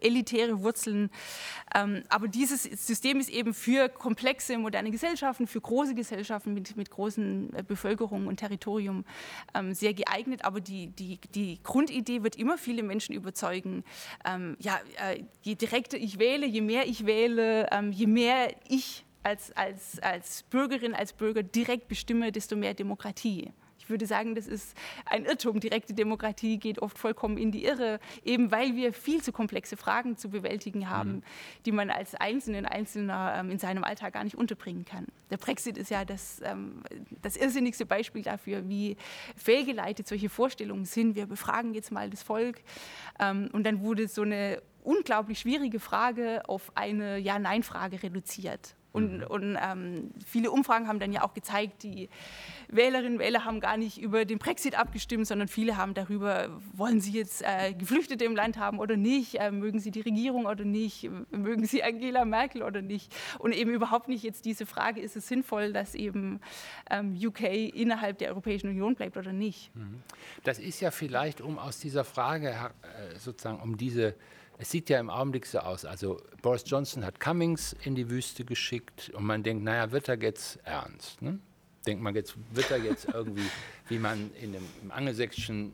elitäre Wurzeln. Ähm, aber dieses System ist eben für komplexe moderne Gesellschaften, für große Gesellschaften mit, mit großen äh, Bevölkerungen und Territorium ähm, sehr geeignet. Aber die, die, die Grundidee wird immer viele Menschen überzeugen. Ähm, ja, äh, je direkter ich wähle, je mehr ich wähle, ähm, je mehr ich als, als, als Bürgerin, als Bürger direkt bestimme, desto mehr Demokratie ich würde sagen, das ist ein Irrtum. Direkte Demokratie geht oft vollkommen in die Irre, eben weil wir viel zu komplexe Fragen zu bewältigen haben, mhm. die man als Einzelnen, Einzelner ähm, in seinem Alltag gar nicht unterbringen kann. Der Brexit ist ja das, ähm, das irrsinnigste Beispiel dafür, wie fehlgeleitet solche Vorstellungen sind. Wir befragen jetzt mal das Volk ähm, und dann wurde so eine unglaublich schwierige Frage auf eine Ja-Nein-Frage reduziert. Und, mhm. und ähm, viele Umfragen haben dann ja auch gezeigt, die Wählerinnen und Wähler haben gar nicht über den Brexit abgestimmt, sondern viele haben darüber, wollen sie jetzt äh, Geflüchtete im Land haben oder nicht, äh, mögen sie die Regierung oder nicht, mögen sie Angela Merkel oder nicht. Und eben überhaupt nicht jetzt diese Frage, ist es sinnvoll, dass eben ähm, UK innerhalb der Europäischen Union bleibt oder nicht. Mhm. Das ist ja vielleicht, um aus dieser Frage äh, sozusagen, um diese es sieht ja im Augenblick so aus. Also Boris Johnson hat Cummings in die Wüste geschickt und man denkt, naja, wird er jetzt ernst? Ne? Denkt man jetzt, wird er jetzt irgendwie, wie man in dem, im angelsächsischen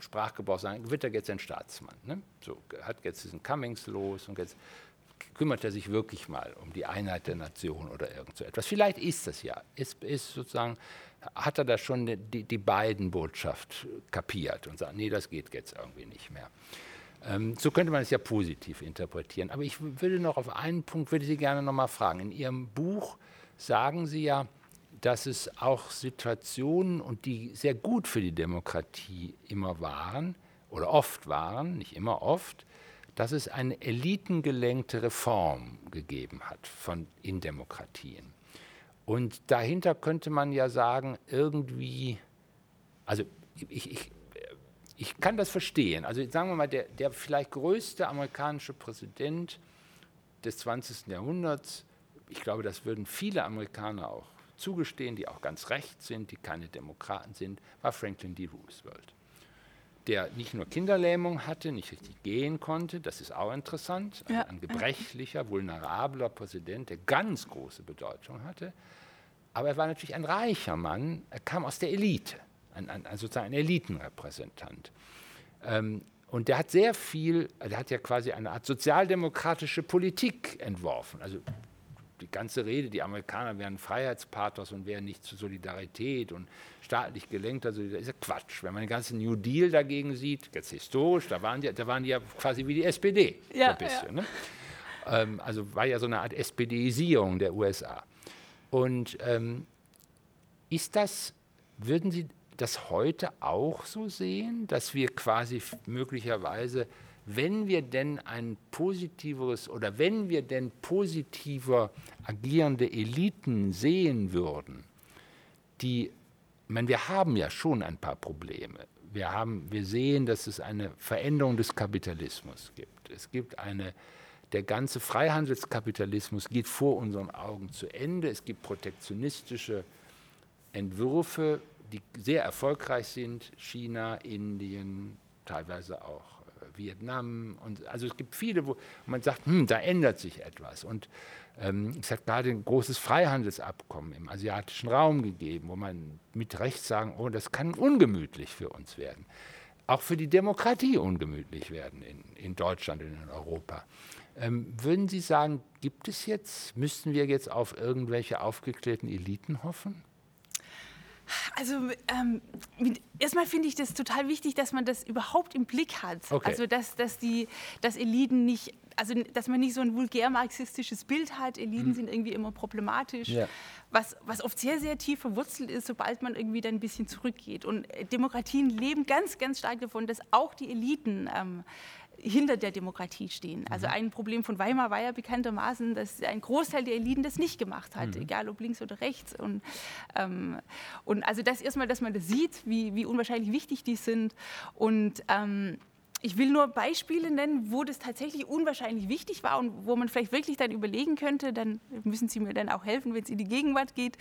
Sprachgebrauch sagt, wird er jetzt ein Staatsmann? Ne? So hat jetzt diesen Cummings los und jetzt kümmert er sich wirklich mal um die Einheit der Nation oder irgend so etwas. Vielleicht ist das ja. Ist, ist sozusagen, hat er da schon die, die beiden Botschaft kapiert und sagt, nee, das geht jetzt irgendwie nicht mehr. Ähm, so könnte man es ja positiv interpretieren. Aber ich würde noch auf einen Punkt, würde Sie gerne noch mal fragen. In Ihrem Buch sagen Sie ja, dass es auch Situationen, und die sehr gut für die Demokratie immer waren, oder oft waren, nicht immer oft, dass es eine elitengelenkte Reform gegeben hat von, in Demokratien. Und dahinter könnte man ja sagen, irgendwie, also ich, ich ich kann das verstehen. Also sagen wir mal, der, der vielleicht größte amerikanische Präsident des 20. Jahrhunderts, ich glaube, das würden viele Amerikaner auch zugestehen, die auch ganz rechts sind, die keine Demokraten sind, war Franklin D. Roosevelt. Der nicht nur Kinderlähmung hatte, nicht richtig gehen konnte, das ist auch interessant, ja. ein gebrechlicher, vulnerabler Präsident, der ganz große Bedeutung hatte. Aber er war natürlich ein reicher Mann, er kam aus der Elite ein, ein, sozusagen ein Elitenrepräsentant. Ähm, und der hat sehr viel, der hat ja quasi eine Art sozialdemokratische Politik entworfen. Also die ganze Rede, die Amerikaner wären Freiheitspathos und wären nicht zu Solidarität und staatlich gelenkt, also das ist ja Quatsch. Wenn man den ganzen New Deal dagegen sieht, jetzt historisch, da waren die, da waren die ja quasi wie die SPD, ja, ein bisschen. Ja. Ne? Ähm, also war ja so eine Art SPDisierung der USA. Und ähm, ist das, würden Sie das heute auch so sehen, dass wir quasi möglicherweise, wenn wir denn ein positiveres oder wenn wir denn positiver agierende Eliten sehen würden, die, ich meine, wir haben ja schon ein paar Probleme. Wir, haben, wir sehen, dass es eine Veränderung des Kapitalismus gibt. Es gibt eine der ganze Freihandelskapitalismus geht vor unseren Augen zu Ende. Es gibt protektionistische Entwürfe, die sehr erfolgreich sind. China, Indien, teilweise auch äh, Vietnam. Und, also es gibt viele, wo man sagt, hm, da ändert sich etwas. Und ähm, es hat gerade ein großes Freihandelsabkommen im asiatischen Raum gegeben, wo man mit Recht sagen, oh, das kann ungemütlich für uns werden. Auch für die Demokratie ungemütlich werden in, in Deutschland und in Europa. Ähm, würden Sie sagen, gibt es jetzt, müssten wir jetzt auf irgendwelche aufgeklärten Eliten hoffen? Also ähm, erstmal finde ich das total wichtig, dass man das überhaupt im Blick hat. Okay. Also dass, dass, die, dass Eliten nicht, also dass man nicht so ein vulgär marxistisches Bild hat. Eliten hm. sind irgendwie immer problematisch. Ja. Was, was oft sehr, sehr tief verwurzelt ist, sobald man irgendwie dann ein bisschen zurückgeht. Und äh, Demokratien leben ganz, ganz stark davon, dass auch die Eliten ähm, hinter der Demokratie stehen. Also mhm. ein Problem von Weimar war ja bekanntermaßen, dass ein Großteil der Eliten das nicht gemacht hat, mhm. egal ob links oder rechts. Und, ähm, und also das erstmal, dass man das sieht, wie, wie unwahrscheinlich wichtig die sind. Und ähm, ich will nur Beispiele nennen, wo das tatsächlich unwahrscheinlich wichtig war und wo man vielleicht wirklich dann überlegen könnte, dann müssen Sie mir dann auch helfen, wenn es in die Gegenwart geht.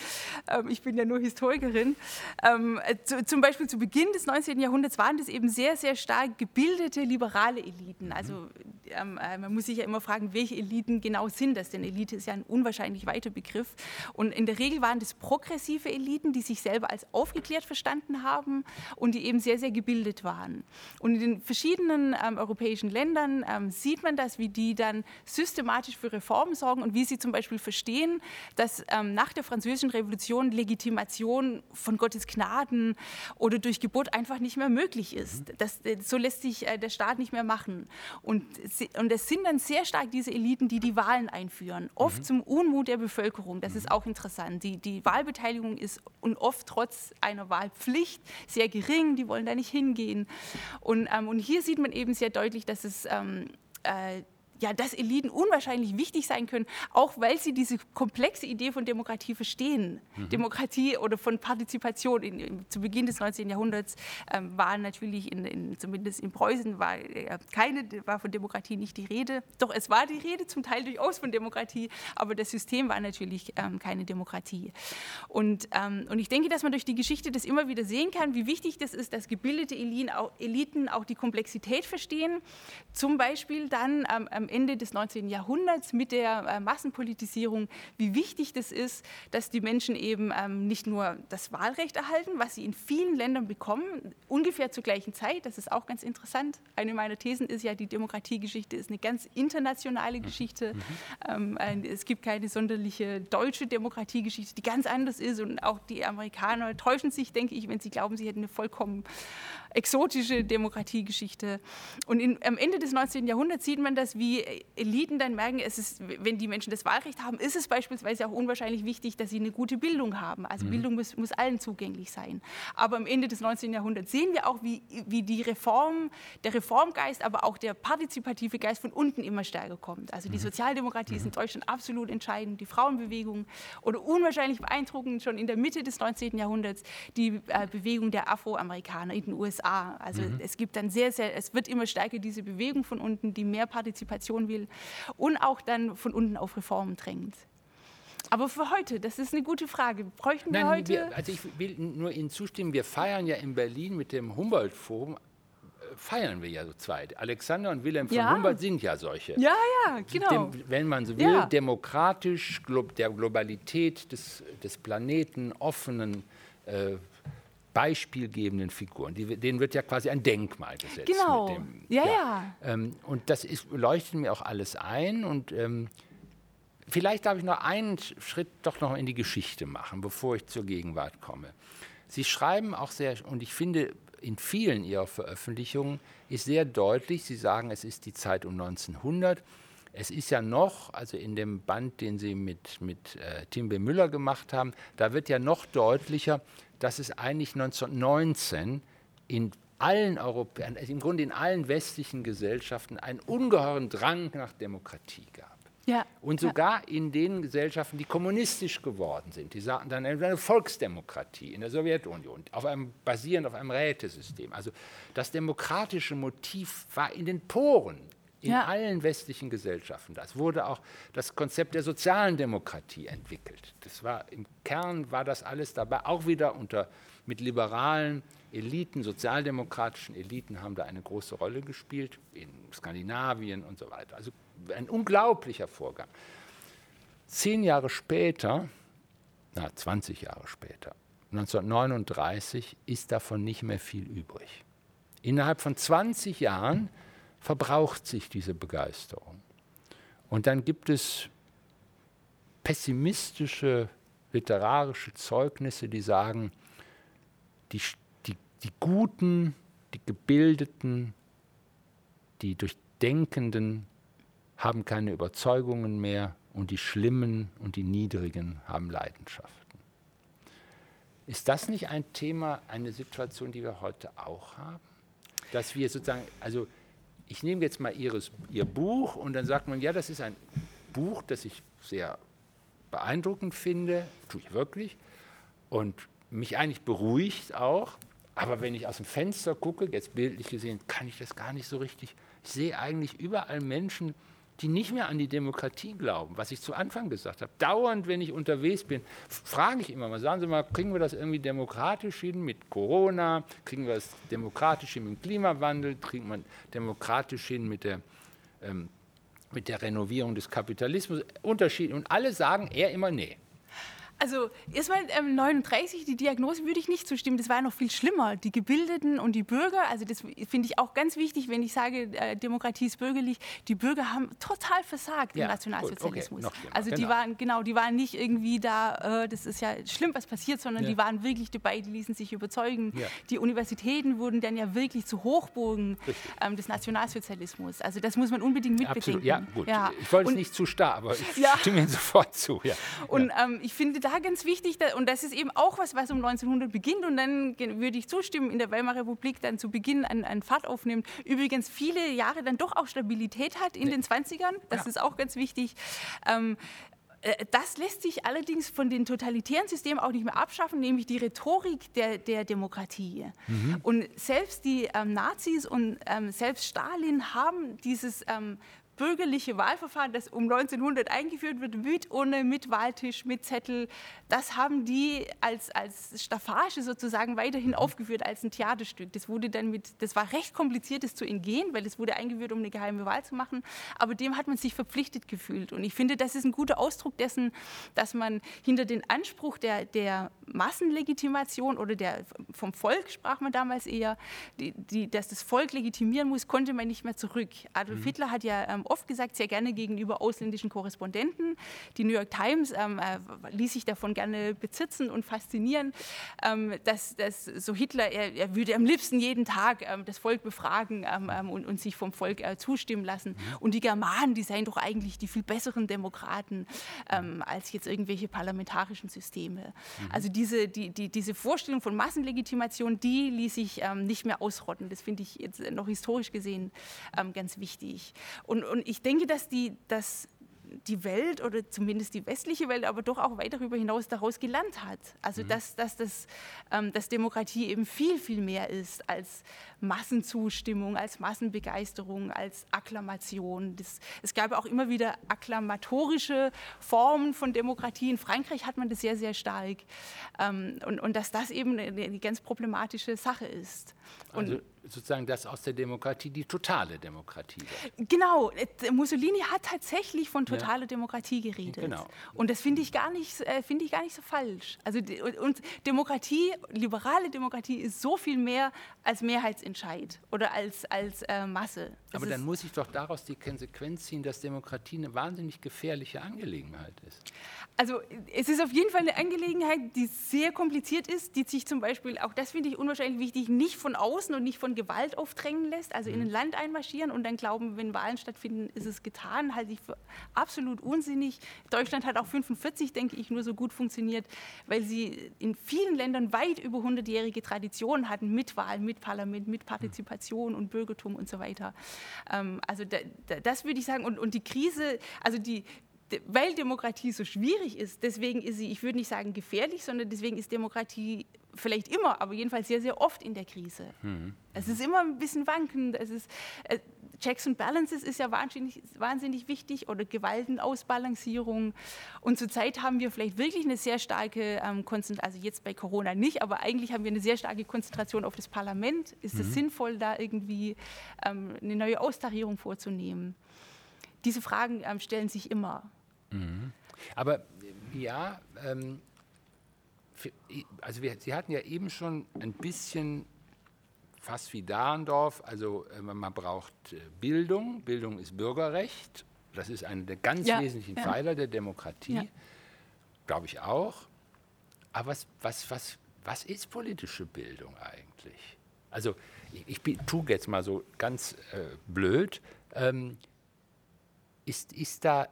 Ähm, ich bin ja nur Historikerin. Ähm, zu, zum Beispiel zu Beginn des 19. Jahrhunderts waren das eben sehr, sehr stark gebildete liberale Eliten. Mhm. Also ähm, äh, man muss sich ja immer fragen, welche Eliten genau sind das, denn Elite ist ja ein unwahrscheinlich weiter Begriff. Und in der Regel waren das progressive Eliten, die sich selber als aufgeklärt verstanden haben und die eben sehr, sehr gebildet waren. Und in den verschiedenen verschiedenen ähm, europäischen Ländern ähm, sieht man das, wie die dann systematisch für Reformen sorgen und wie sie zum Beispiel verstehen, dass ähm, nach der Französischen Revolution Legitimation von Gottes Gnaden oder durch Geburt einfach nicht mehr möglich ist. Mhm. Das, äh, so lässt sich äh, der Staat nicht mehr machen. Und, und es sind dann sehr stark diese Eliten, die die Wahlen einführen, oft mhm. zum Unmut der Bevölkerung. Das mhm. ist auch interessant. Die, die Wahlbeteiligung ist und oft trotz einer Wahlpflicht sehr gering. Die wollen da nicht hingehen. Und, ähm, und hier sieht man eben sehr deutlich, dass es ähm, äh, ja, dass Eliten unwahrscheinlich wichtig sein können, auch weil sie diese komplexe Idee von Demokratie verstehen. Mhm. Demokratie oder von Partizipation. In, in, zu Beginn des 19. Jahrhunderts ähm, war natürlich, in, in, zumindest in Preußen, war, äh, keine, war von Demokratie nicht die Rede. Doch es war die Rede, zum Teil durchaus von Demokratie, aber das System war natürlich ähm, keine Demokratie. Und, ähm, und ich denke, dass man durch die Geschichte das immer wieder sehen kann, wie wichtig das ist, dass gebildete Eliten auch, Eliten auch die Komplexität verstehen. Zum Beispiel dann am Ende des 19. Jahrhunderts mit der äh, Massenpolitisierung, wie wichtig das ist, dass die Menschen eben ähm, nicht nur das Wahlrecht erhalten, was sie in vielen Ländern bekommen, ungefähr zur gleichen Zeit. Das ist auch ganz interessant. Eine meiner Thesen ist ja, die Demokratiegeschichte ist eine ganz internationale mhm. Geschichte. Mhm. Ähm, es gibt keine sonderliche deutsche Demokratiegeschichte, die ganz anders ist. Und auch die Amerikaner täuschen sich, denke ich, wenn sie glauben, sie hätten eine vollkommen exotische Demokratiegeschichte. Und in, am Ende des 19. Jahrhunderts sieht man das, wie Eliten dann merken, es ist, wenn die Menschen das Wahlrecht haben, ist es beispielsweise auch unwahrscheinlich wichtig, dass sie eine gute Bildung haben. Also mhm. Bildung muss, muss, allen zugänglich sein. Aber am Ende des 19. Jahrhunderts sehen wir auch, wie, wie die Reform, der Reformgeist, aber auch der partizipative Geist von unten immer stärker kommt. Also die mhm. Sozialdemokratie mhm. ist in mhm. Deutschland absolut entscheidend, die Frauenbewegung oder unwahrscheinlich beeindruckend schon in der Mitte des 19. Jahrhunderts die äh, Bewegung der Afroamerikaner in den USA. Also mhm. es gibt dann sehr, sehr, es wird immer stärker diese Bewegung von unten, die mehr Partizipation will und auch dann von unten auf Reformen drängt. Aber für heute, das ist eine gute Frage. Bräuchten wir Nein, heute. Wir, also ich will nur Ihnen zustimmen, wir feiern ja in Berlin mit dem Humboldt-Forum äh, feiern wir ja so zwei. Alexander und Wilhelm von ja. Humboldt sind ja solche. Ja, ja, genau. Dem, wenn man so will, ja. demokratisch, glo der Globalität des, des Planeten, offenen, äh, beispielgebenden Figuren. Die, denen wird ja quasi ein Denkmal gesetzt. Genau. Dem, ja, ja. ja. Ähm, und das ist, leuchtet mir auch alles ein. Und ähm, vielleicht darf ich noch einen Schritt doch noch in die Geschichte machen, bevor ich zur Gegenwart komme. Sie schreiben auch sehr, und ich finde, in vielen Ihrer Veröffentlichungen ist sehr deutlich, Sie sagen, es ist die Zeit um 1900. Es ist ja noch, also in dem Band, den Sie mit, mit äh, Tim B. Müller gemacht haben, da wird ja noch deutlicher, dass es eigentlich 1919 in allen Europäern, also im Grunde in allen westlichen Gesellschaften einen ungeheuren Drang nach Demokratie gab. Ja, und sogar ja. in den Gesellschaften, die kommunistisch geworden sind, die sagten dann eine Volksdemokratie in der Sowjetunion, auf einem, basierend auf einem Rätesystem. Also das demokratische Motiv war in den Poren in ja. allen westlichen Gesellschaften. Das wurde auch das Konzept der sozialen Demokratie entwickelt. Das war im Kern war das alles dabei, auch wieder unter mit liberalen Eliten, sozialdemokratischen Eliten haben da eine große Rolle gespielt, in Skandinavien und so weiter. Also ein unglaublicher Vorgang. Zehn Jahre später, na 20 Jahre später, 1939, ist davon nicht mehr viel übrig. Innerhalb von 20 Jahren verbraucht sich diese Begeisterung. Und dann gibt es pessimistische literarische Zeugnisse, die sagen, die, die, die Guten, die Gebildeten, die Durchdenkenden haben keine Überzeugungen mehr und die Schlimmen und die Niedrigen haben Leidenschaften. Ist das nicht ein Thema, eine Situation, die wir heute auch haben? Dass wir sozusagen, also ich nehme jetzt mal ihres, Ihr Buch und dann sagt man, ja, das ist ein Buch, das ich sehr beeindruckend finde, tue ich wirklich, und mich eigentlich beruhigt auch. Aber wenn ich aus dem Fenster gucke, jetzt bildlich gesehen, kann ich das gar nicht so richtig. Ich sehe eigentlich überall Menschen, die nicht mehr an die Demokratie glauben, was ich zu Anfang gesagt habe. Dauernd, wenn ich unterwegs bin, frage ich immer mal, sagen Sie mal, kriegen wir das irgendwie demokratisch hin mit Corona? Kriegen wir das demokratisch hin mit dem Klimawandel? Kriegen wir demokratisch hin mit der, ähm, mit der Renovierung des Kapitalismus? Unterschied. Und alle sagen eher immer, nee, also erstmal ähm, 39, die Diagnose würde ich nicht zustimmen. Das war noch viel schlimmer. Die Gebildeten und die Bürger, also das finde ich auch ganz wichtig, wenn ich sage, äh, Demokratie ist bürgerlich. Die Bürger haben total versagt ja, im Nationalsozialismus. Gut, okay, also die genau. waren genau, die waren nicht irgendwie da. Äh, das ist ja schlimm, was passiert, sondern ja. die waren wirklich dabei. Die ließen sich überzeugen. Ja. Die Universitäten wurden dann ja wirklich zu Hochburgen ähm, des Nationalsozialismus. Also das muss man unbedingt mitbedenken. Ja, gut. Ich wollte es nicht zu starr, aber ich stimme Ihnen sofort zu. Und ähm, ich finde da ganz wichtig, und das ist eben auch was, was um 1900 beginnt und dann würde ich zustimmen, in der Weimarer Republik dann zu Beginn einen, einen Fahrt aufnimmt. Übrigens viele Jahre dann doch auch Stabilität hat in nee. den 20ern, das ja. ist auch ganz wichtig. Ähm, äh, das lässt sich allerdings von den totalitären Systemen auch nicht mehr abschaffen, nämlich die Rhetorik der, der Demokratie. Mhm. Und selbst die ähm, Nazis und ähm, selbst Stalin haben dieses ähm, bürgerliche Wahlverfahren, das um 1900 eingeführt wird, mit Urne, mit Wahltisch, mit Zettel, das haben die als, als Staffage sozusagen weiterhin aufgeführt als ein Theaterstück. Das wurde dann mit, das war recht kompliziert, das zu entgehen, weil es wurde eingeführt, um eine geheime Wahl zu machen. Aber dem hat man sich verpflichtet gefühlt. Und ich finde, das ist ein guter Ausdruck dessen, dass man hinter den Anspruch der, der Massenlegitimation oder der vom Volk sprach man damals eher, die, die, dass das Volk legitimieren muss, konnte man nicht mehr zurück. Adolf mhm. Hitler hat ja ähm, oft gesagt, sehr gerne gegenüber ausländischen Korrespondenten. Die New York Times ähm, äh, ließ sich davon gerne bezitzen und faszinieren, ähm, dass, dass, so Hitler, er, er, würde am liebsten jeden Tag ähm, das Volk befragen ähm, ähm, und, und, sich vom Volk äh, zustimmen lassen. Mhm. Und die Germanen, die seien doch eigentlich die viel besseren Demokraten ähm, als jetzt irgendwelche parlamentarischen Systeme. Mhm. Also diese, die, die, diese Vorstellung von Massenlegitimation, die ließ sich nicht mehr ausrotten. Das finde ich jetzt noch historisch gesehen ganz wichtig. Und, und ich denke, dass die, dass die Welt oder zumindest die westliche Welt, aber doch auch weit darüber hinaus daraus gelernt hat. Also mhm. dass, dass, das, ähm, dass Demokratie eben viel, viel mehr ist als Massenzustimmung, als Massenbegeisterung, als Akklamation. Das, es gab auch immer wieder akklamatorische Formen von Demokratie. In Frankreich hat man das sehr, sehr stark. Ähm, und, und dass das eben eine, eine ganz problematische Sache ist. Und also sozusagen, dass aus der Demokratie die totale Demokratie wird. Genau, äh, Mussolini hat tatsächlich von totaler ja. Demokratie geredet. Genau. Und das finde ich, gar nicht, äh, find ich gar nicht so falsch. Also, und Demokratie, liberale Demokratie ist so viel mehr als Mehrheitsentscheid oder als, als äh, Masse. Das Aber dann muss ich doch daraus die Konsequenz ziehen, dass Demokratie eine wahnsinnig gefährliche Angelegenheit ist. Also es ist auf jeden Fall eine Angelegenheit, die sehr kompliziert ist, die sich zum Beispiel, auch das finde ich unwahrscheinlich wichtig, nicht von außen und nicht von Gewalt aufdrängen lässt, also in mhm. ein Land einmarschieren und dann glauben, wenn Wahlen stattfinden, ist es getan, halte ich für absolut unsinnig. Deutschland hat auch 45, denke ich, nur so gut funktioniert, weil sie in vielen Ländern weit über 100-jährige Traditionen hatten mit Wahlen, mit Parlament, mit Partizipation und Bürgertum und so weiter. Ähm, also da, da, das würde ich sagen. Und, und die Krise, also die, weil Demokratie so schwierig ist, deswegen ist sie, ich würde nicht sagen gefährlich, sondern deswegen ist Demokratie vielleicht immer, aber jedenfalls sehr, sehr oft in der Krise. Mhm. Es ist immer ein bisschen wankend. Es ist, äh, Checks and Balances ist ja wahnsinnig, wahnsinnig wichtig oder Gewaltenausbalancierung. Und zurzeit haben wir vielleicht wirklich eine sehr starke ähm, Konzentration, also jetzt bei Corona nicht, aber eigentlich haben wir eine sehr starke Konzentration auf das Parlament. Ist es mhm. sinnvoll, da irgendwie ähm, eine neue Austarierung vorzunehmen? Diese Fragen ähm, stellen sich immer. Mhm. Aber ja, ähm, für, also wir, Sie hatten ja eben schon ein bisschen fast wie Dahrendorf, also äh, man braucht äh, Bildung, Bildung ist Bürgerrecht, das ist einer der ganz ja, wesentlichen ja. Pfeiler der Demokratie, ja. glaube ich auch. Aber was, was, was, was ist politische Bildung eigentlich? Also ich, ich tue jetzt mal so ganz äh, blöd, ähm, ist, ist da,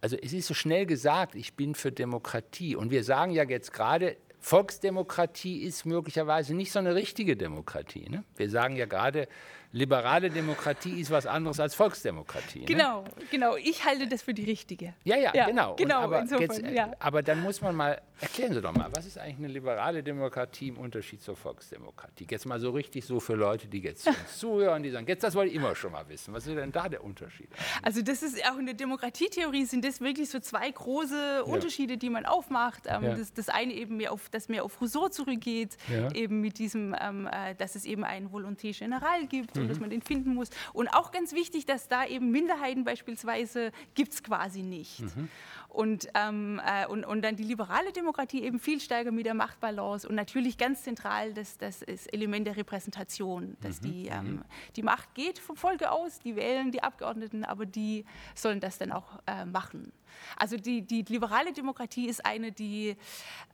also es ist so schnell gesagt, ich bin für Demokratie und wir sagen ja jetzt gerade, Volksdemokratie ist möglicherweise nicht so eine richtige Demokratie. Ne? Wir sagen ja gerade, liberale Demokratie ist was anderes als Volksdemokratie. Ne? Genau, genau. Ich halte das für die richtige. Ja, ja, ja genau. genau aber, insofern, jetzt, ja. aber dann muss man mal, erklären Sie doch mal, was ist eigentlich eine liberale Demokratie im Unterschied zur Volksdemokratie? Jetzt mal so richtig so für Leute, die jetzt zuhören, die sagen, jetzt das wollte ich immer schon mal wissen. Was ist denn da der Unterschied? Eigentlich? Also das ist auch in der Demokratietheorie sind das wirklich so zwei große Unterschiede, ja. die man aufmacht. Ähm, das, das, eine eben mehr auf, das mehr auf Rousseau zurückgeht, eben mit diesem, ähm, äh, dass es eben einen Volonté General gibt. Mhm und dass man den finden muss. Und auch ganz wichtig, dass da eben Minderheiten beispielsweise gibt es quasi nicht. Mhm. Und, ähm, äh, und, und dann die liberale Demokratie eben viel stärker mit der Machtbalance und natürlich ganz zentral das, das ist Element der Repräsentation, dass mhm. die, ähm, mhm. die Macht geht vom Volke aus, die wählen die Abgeordneten, aber die sollen das dann auch äh, machen. Also die, die liberale Demokratie ist eine, die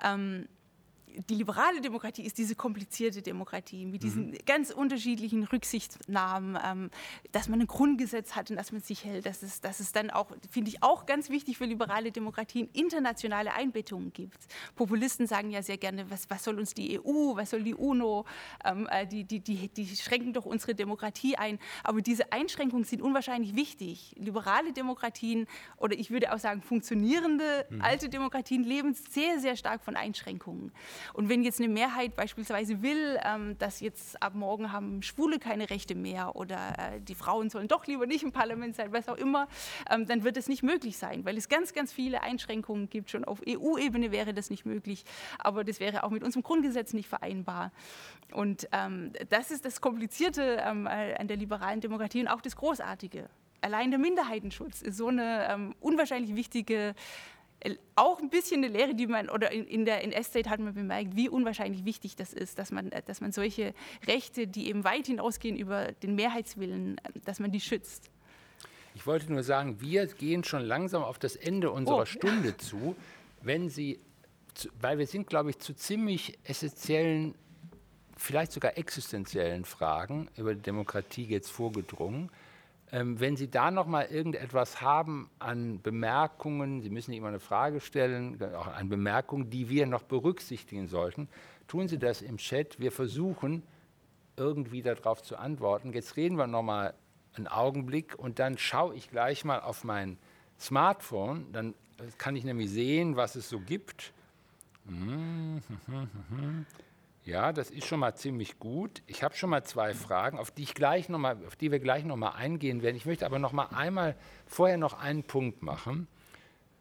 ähm, die liberale Demokratie ist diese komplizierte Demokratie mit diesen mhm. ganz unterschiedlichen Rücksichtnahmen, ähm, dass man ein Grundgesetz hat und dass man sich hält, dass es, dass es dann auch, finde ich auch ganz wichtig für liberale Demokratien, internationale Einbettungen gibt. Populisten sagen ja sehr gerne, was, was soll uns die EU, was soll die UNO, ähm, äh, die, die, die, die schränken doch unsere Demokratie ein. Aber diese Einschränkungen sind unwahrscheinlich wichtig. Liberale Demokratien oder ich würde auch sagen funktionierende mhm. alte Demokratien leben sehr, sehr stark von Einschränkungen. Und wenn jetzt eine Mehrheit beispielsweise will, ähm, dass jetzt ab morgen haben Schwule keine Rechte mehr oder äh, die Frauen sollen doch lieber nicht im Parlament sein, was auch immer, ähm, dann wird es nicht möglich sein, weil es ganz, ganz viele Einschränkungen gibt. Schon auf EU-Ebene wäre das nicht möglich, aber das wäre auch mit unserem Grundgesetz nicht vereinbar. Und ähm, das ist das Komplizierte ähm, äh, an der liberalen Demokratie und auch das Großartige allein der Minderheitenschutz ist so eine ähm, unwahrscheinlich wichtige auch ein bisschen eine Lehre, die man, oder in, in der NS-Zeit hat man bemerkt, wie unwahrscheinlich wichtig das ist, dass man, dass man solche Rechte, die eben weit hinausgehen über den Mehrheitswillen, dass man die schützt. Ich wollte nur sagen, wir gehen schon langsam auf das Ende unserer oh. Stunde zu. Wenn Sie, weil wir sind, glaube ich, zu ziemlich essentiellen, vielleicht sogar existenziellen Fragen über die Demokratie jetzt vorgedrungen. Ähm, wenn Sie da noch mal irgendetwas haben an Bemerkungen, Sie müssen nicht immer eine Frage stellen, auch an Bemerkungen, die wir noch berücksichtigen sollten, tun Sie das im Chat. Wir versuchen irgendwie darauf zu antworten. Jetzt reden wir noch mal einen Augenblick und dann schaue ich gleich mal auf mein Smartphone. Dann kann ich nämlich sehen, was es so gibt. Ja, das ist schon mal ziemlich gut. Ich habe schon mal zwei Fragen, auf die, ich gleich noch mal, auf die wir gleich noch mal eingehen werden. Ich möchte aber noch mal einmal vorher noch einen Punkt machen,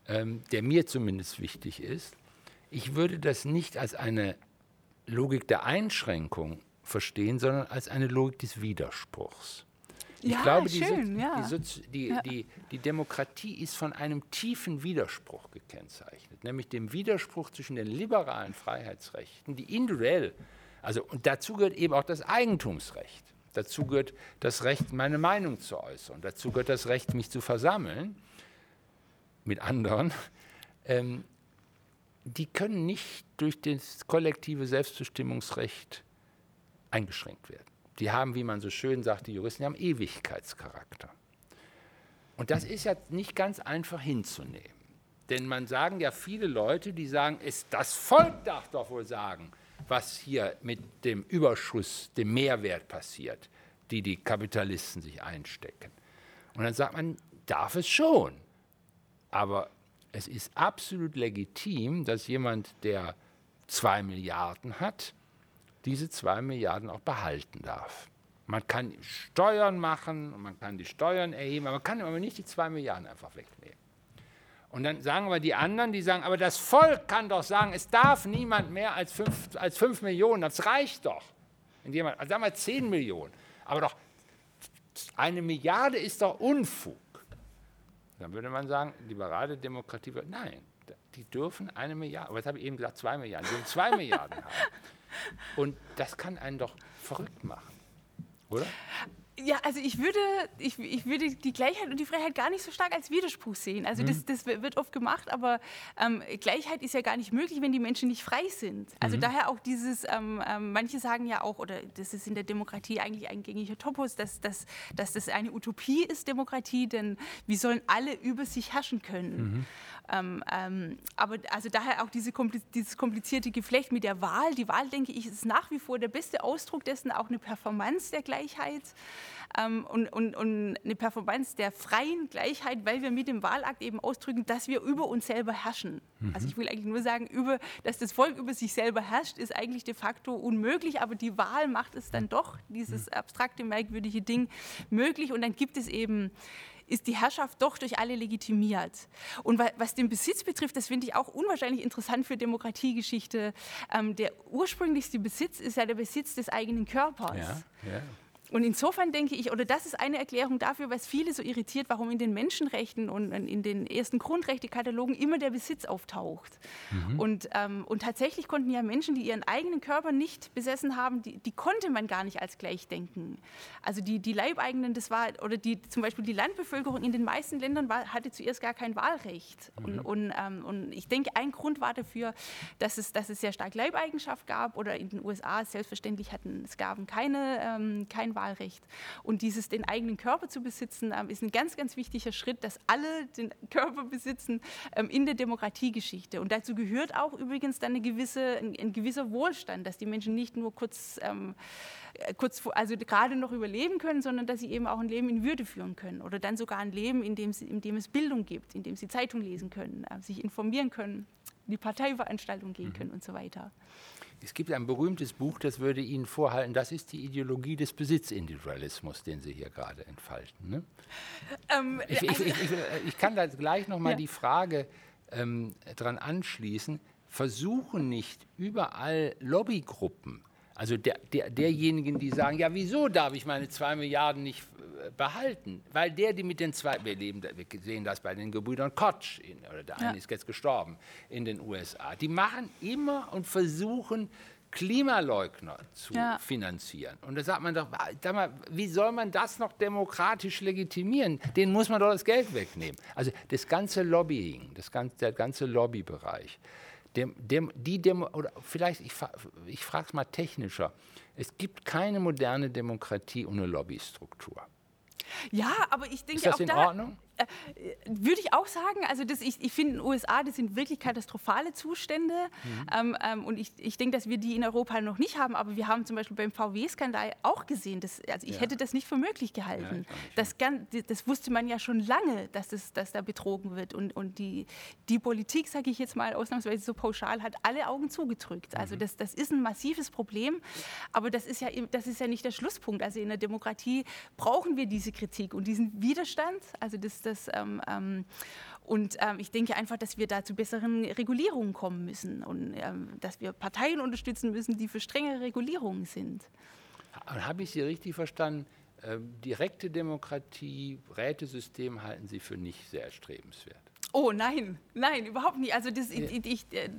ähm, der mir zumindest wichtig ist. Ich würde das nicht als eine Logik der Einschränkung verstehen, sondern als eine Logik des Widerspruchs. Ich ja, glaube, die, schön, ja. die, ja. die, die, Demokratie ist von einem tiefen Widerspruch gekennzeichnet, nämlich dem Widerspruch zwischen den liberalen Freiheitsrechten, die individuell, also und dazu gehört eben auch das Eigentumsrecht, dazu gehört das Recht, meine Meinung zu äußern, dazu gehört das Recht, mich zu versammeln mit anderen. Ähm, die können nicht durch das kollektive Selbstbestimmungsrecht eingeschränkt werden die haben, wie man so schön sagt, die Juristen, die haben Ewigkeitscharakter. Und das ist ja nicht ganz einfach hinzunehmen. Denn man sagen ja viele Leute, die sagen, es, das Volk darf doch wohl sagen, was hier mit dem Überschuss, dem Mehrwert passiert, die die Kapitalisten sich einstecken. Und dann sagt man, darf es schon. Aber es ist absolut legitim, dass jemand, der zwei Milliarden hat, diese zwei Milliarden auch behalten darf. Man kann Steuern machen, man kann die Steuern erheben, aber man kann aber nicht die zwei Milliarden einfach wegnehmen. Und dann sagen wir die anderen, die sagen, aber das Volk kann doch sagen, es darf niemand mehr als fünf, als fünf Millionen, das reicht doch. Jemand, also sagen wir zehn Millionen, aber doch eine Milliarde ist doch Unfug. Dann würde man sagen, liberale Demokratie, nein, die dürfen eine Milliarde, aber jetzt habe ich eben gesagt zwei Milliarden, die dürfen zwei Milliarden haben. Und das kann einen doch verrückt machen, oder? Ja, also ich würde, ich, ich würde die Gleichheit und die Freiheit gar nicht so stark als Widerspruch sehen. Also mhm. das, das wird oft gemacht, aber ähm, Gleichheit ist ja gar nicht möglich, wenn die Menschen nicht frei sind. Also mhm. daher auch dieses, ähm, ähm, manche sagen ja auch, oder das ist in der Demokratie eigentlich ein gängiger Topos, dass, dass, dass das eine Utopie ist, Demokratie, denn wir sollen alle über sich herrschen können. Mhm. Ähm, ähm, aber also daher auch diese kompliz dieses komplizierte Geflecht mit der Wahl. Die Wahl, denke ich, ist nach wie vor der beste Ausdruck dessen, auch eine Performance der Gleichheit ähm, und, und, und eine Performance der freien Gleichheit, weil wir mit dem Wahlakt eben ausdrücken, dass wir über uns selber herrschen. Mhm. Also ich will eigentlich nur sagen, über, dass das Volk über sich selber herrscht, ist eigentlich de facto unmöglich, aber die Wahl macht es dann doch, dieses mhm. abstrakte, merkwürdige Ding möglich und dann gibt es eben ist die Herrschaft doch durch alle legitimiert. Und was den Besitz betrifft, das finde ich auch unwahrscheinlich interessant für Demokratiegeschichte. Ähm, der ursprünglichste Besitz ist ja der Besitz des eigenen Körpers. Ja, ja. Und insofern denke ich, oder das ist eine Erklärung dafür, was viele so irritiert, warum in den Menschenrechten und in den ersten Grundrechtekatalogen immer der Besitz auftaucht. Mhm. Und, ähm, und tatsächlich konnten ja Menschen, die ihren eigenen Körper nicht besessen haben, die, die konnte man gar nicht als gleich denken. Also die, die Leibeigenen, das war, oder die, zum Beispiel die Landbevölkerung in den meisten Ländern war, hatte zuerst gar kein Wahlrecht. Mhm. Und, und, ähm, und ich denke, ein Grund war dafür, dass es, dass es sehr stark Leibeigenschaft gab oder in den USA selbstverständlich hatten Sklaven keine, ähm, kein Wahlrecht. Wahlrecht. Und dieses den eigenen Körper zu besitzen, ähm, ist ein ganz, ganz wichtiger Schritt, dass alle den Körper besitzen ähm, in der Demokratiegeschichte. Und dazu gehört auch übrigens dann eine gewisse, ein, ein gewisser Wohlstand, dass die Menschen nicht nur kurz, ähm, äh, kurz also gerade noch überleben können, sondern dass sie eben auch ein Leben in Würde führen können oder dann sogar ein Leben, in dem, sie, in dem es Bildung gibt, in dem sie Zeitung lesen können, äh, sich informieren können, in die Parteiveranstaltung gehen mhm. können und so weiter. Es gibt ein berühmtes Buch, das würde Ihnen vorhalten, das ist die Ideologie des Besitzindividualismus, den Sie hier gerade entfalten. Ne? Ähm, ich, ich, ich, ich, kann da gleich noch mal ja. die Frage ähm, dran anschließen, versuchen nicht überall Lobbygruppen, also der, der, derjenigen, die sagen, ja, wieso darf ich meine zwei Milliarden nicht behalten, weil der, die mit den zwei, wir, leben, wir sehen das bei den Gebrüdern Koch, in, oder der ja. eine ist jetzt gestorben in den USA, die machen immer und versuchen, Klimaleugner zu ja. finanzieren. Und da sagt man doch, sag mal, wie soll man das noch demokratisch legitimieren? Den muss man doch das Geld wegnehmen. Also das ganze Lobbying, das ganze, der ganze Lobbybereich, dem, dem, die Demo, oder vielleicht, ich, ich frage es mal technischer, es gibt keine moderne Demokratie ohne Lobbystruktur. Ja, aber ich denke Ist das auch in da, Ordnung? Äh, würde ich auch sagen. Also das, ich, ich finde in den USA, das sind wirklich katastrophale Zustände. Mhm. Ähm, ähm, und ich, ich denke, dass wir die in Europa noch nicht haben. Aber wir haben zum Beispiel beim VW-Skandal auch gesehen, dass, also ich ja. hätte das nicht für möglich gehalten. Ja, das, das, wusste man ja schon lange, dass, das, dass da betrogen wird. Und, und die, die Politik, sage ich jetzt mal ausnahmsweise so pauschal, hat alle Augen zugedrückt. Also mhm. das, das ist ein massives Problem. Aber das ist, ja, das ist ja nicht der Schlusspunkt. Also in der Demokratie brauchen wir diese Kritik und diesen Widerstand. Also das, das ähm, ähm, und ähm, ich denke einfach, dass wir da zu besseren Regulierungen kommen müssen und ähm, dass wir Parteien unterstützen müssen, die für strengere Regulierungen sind. Habe ich Sie richtig verstanden? Direkte Demokratie, Rätesystem halten Sie für nicht sehr erstrebenswert? Oh nein, nein, überhaupt nicht. Also, das, ja. ich, äh,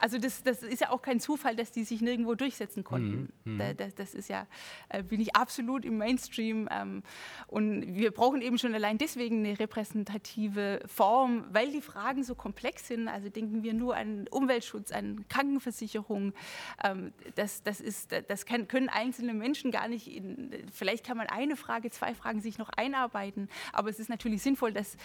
also das, das ist ja auch kein Zufall, dass die sich nirgendwo durchsetzen konnten. Mhm. mhm. Das, das, ist ja, äh, bin ich absolut im Mainstream. Ähm, und wir brauchen eben schon allein deswegen eine repräsentative Form, weil die Fragen so komplex sind. Also denken wir nur an Umweltschutz, an Krankenversicherung. Ähm, das, das, ist, das kann, können einzelne Menschen gar nicht, in, vielleicht kann man eine Frage, zwei Fragen sich noch einarbeiten. Aber es ist natürlich sinnvoll, dass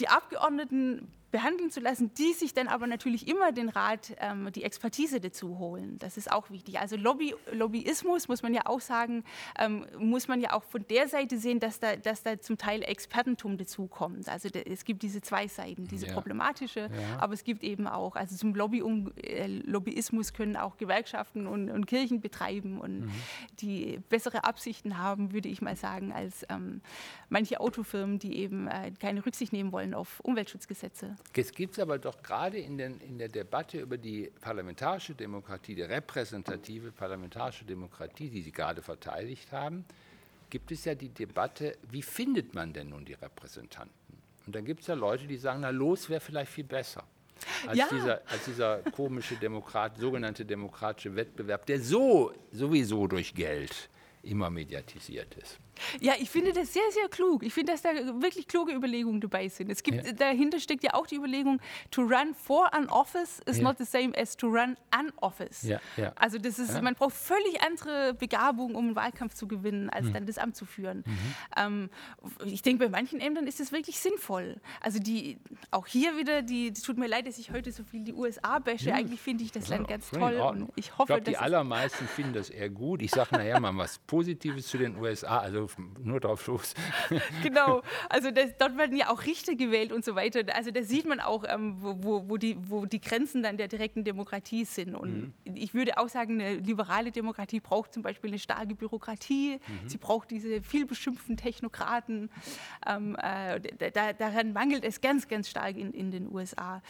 die Abgeordneten behandeln zu lassen, die sich dann aber natürlich immer den Rat, ähm, die Expertise dazu holen. Das ist auch wichtig. Also Lobby, Lobbyismus, muss man ja auch sagen, ähm, muss man ja auch von der Seite sehen, dass da, dass da zum Teil Expertentum dazukommt. Also da, es gibt diese zwei Seiten, diese ja. problematische, ja. aber es gibt eben auch, also zum Lobby, um, äh, Lobbyismus können auch Gewerkschaften und, und Kirchen betreiben und mhm. die bessere Absichten haben, würde ich mal sagen, als ähm, manche Autofirmen, die eben äh, keine Rücksicht nehmen wollen auf Umweltschutzgesetze. Es gibt aber doch gerade in, den, in der Debatte über die parlamentarische Demokratie, die repräsentative parlamentarische Demokratie, die Sie gerade verteidigt haben, gibt es ja die Debatte, wie findet man denn nun die Repräsentanten? Und dann gibt es ja Leute, die sagen, na los wäre vielleicht viel besser. Als, ja. dieser, als dieser komische Demokrat, sogenannte demokratische Wettbewerb, der so sowieso durch Geld immer mediatisiert ist. Ja, ich finde das sehr, sehr klug. Ich finde, dass da wirklich kluge Überlegungen dabei sind. Es gibt, ja. dahinter steckt ja auch die Überlegung, to run for an office is ja. not the same as to run an office. Ja, also das ist, man braucht völlig andere Begabung, um einen Wahlkampf zu gewinnen, als mhm. dann das Amt zu führen. Mhm. Ähm, ich denke, bei manchen Ämtern ist das wirklich sinnvoll. Also die, auch hier wieder, die, es tut mir leid, dass ich heute so viel die USA bashe. Eigentlich finde ich das Land ganz toll. Und ich hoffe, ich glaube, die allermeisten finden das eher gut. Ich sage nachher mal was Positives zu den USA. Also nur drauf los. genau, also das, dort werden ja auch Richter gewählt und so weiter. Also da sieht man auch, ähm, wo, wo, die, wo die Grenzen dann der direkten Demokratie sind. Und mhm. ich würde auch sagen, eine liberale Demokratie braucht zum Beispiel eine starke Bürokratie. Mhm. Sie braucht diese vielbeschimpften Technokraten. Ähm, äh, da, daran mangelt es ganz, ganz stark in, in den USA.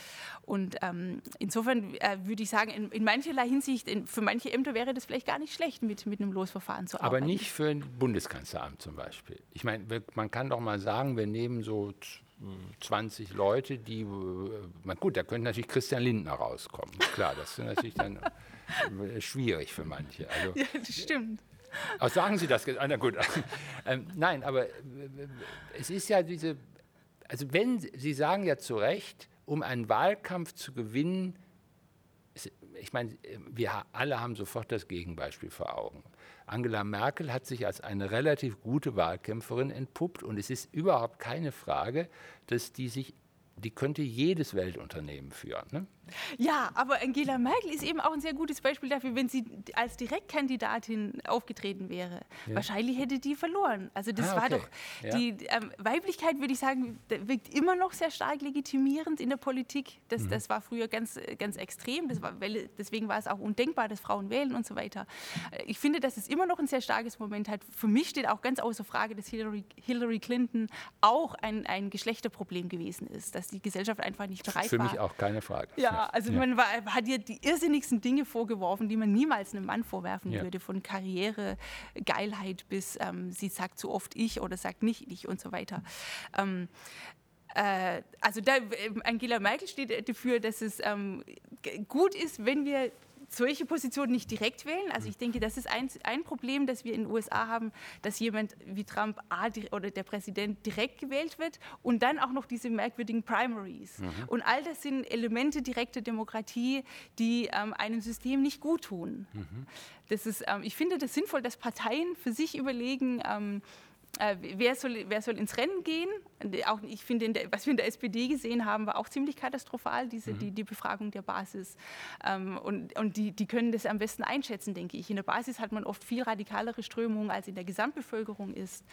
Und ähm, insofern äh, würde ich sagen, in, in mancherlei Hinsicht, in, für manche Ämter wäre das vielleicht gar nicht schlecht, mit, mit einem Losverfahren zu arbeiten. Aber nicht für ein Bundeskanzleramt zum Beispiel. Ich meine, man kann doch mal sagen, wir nehmen so 20 Leute, die, äh, gut, da könnte natürlich Christian Lindner rauskommen. Klar, das ist natürlich dann äh, schwierig für manche. Also, ja, das stimmt. Auch sagen Sie das? Na gut. Ähm, nein, aber äh, es ist ja diese, also wenn Sie sagen ja zu Recht, um einen Wahlkampf zu gewinnen, ich meine, wir alle haben sofort das Gegenbeispiel vor Augen. Angela Merkel hat sich als eine relativ gute Wahlkämpferin entpuppt und es ist überhaupt keine Frage, dass die sich die könnte jedes Weltunternehmen führen. Ne? Ja, aber Angela Merkel ist eben auch ein sehr gutes Beispiel dafür, wenn sie als Direktkandidatin aufgetreten wäre. Ja. Wahrscheinlich hätte die verloren. Also das ah, okay. war doch, ja. die ähm, Weiblichkeit, würde ich sagen, wirkt immer noch sehr stark legitimierend in der Politik. Das, mhm. das war früher ganz, ganz extrem. Das war, deswegen war es auch undenkbar, dass Frauen wählen und so weiter. Äh, ich finde, dass es immer noch ein sehr starkes Moment hat. Für mich steht auch ganz außer Frage, dass Hillary, Hillary Clinton auch ein, ein Geschlechterproblem gewesen ist, dass die Gesellschaft einfach nicht bereit Für war. Für mich auch keine Frage. Ja, also ja. man war, hat ihr die irrsinnigsten Dinge vorgeworfen, die man niemals einem Mann vorwerfen ja. würde, von Karriere, Geilheit bis ähm, sie sagt zu oft ich oder sagt nicht ich und so weiter. Ähm, äh, also da, ähm, Angela Merkel steht dafür, dass es ähm, gut ist, wenn wir solche Positionen nicht direkt wählen. Also ich denke, das ist ein, ein Problem, das wir in den USA haben, dass jemand wie Trump A, oder der Präsident direkt gewählt wird und dann auch noch diese merkwürdigen Primaries. Mhm. Und all das sind Elemente direkter Demokratie, die ähm, einem System nicht gut tun. Mhm. Das ist, ähm, ich finde das sinnvoll, dass Parteien für sich überlegen, ähm, äh, wer, soll, wer soll ins Rennen gehen? Auch, ich finde, der, was wir in der SPD gesehen haben, war auch ziemlich katastrophal, diese, mhm. die, die Befragung der Basis. Ähm, und und die, die können das am besten einschätzen, denke ich. In der Basis hat man oft viel radikalere Strömungen, als in der Gesamtbevölkerung ist.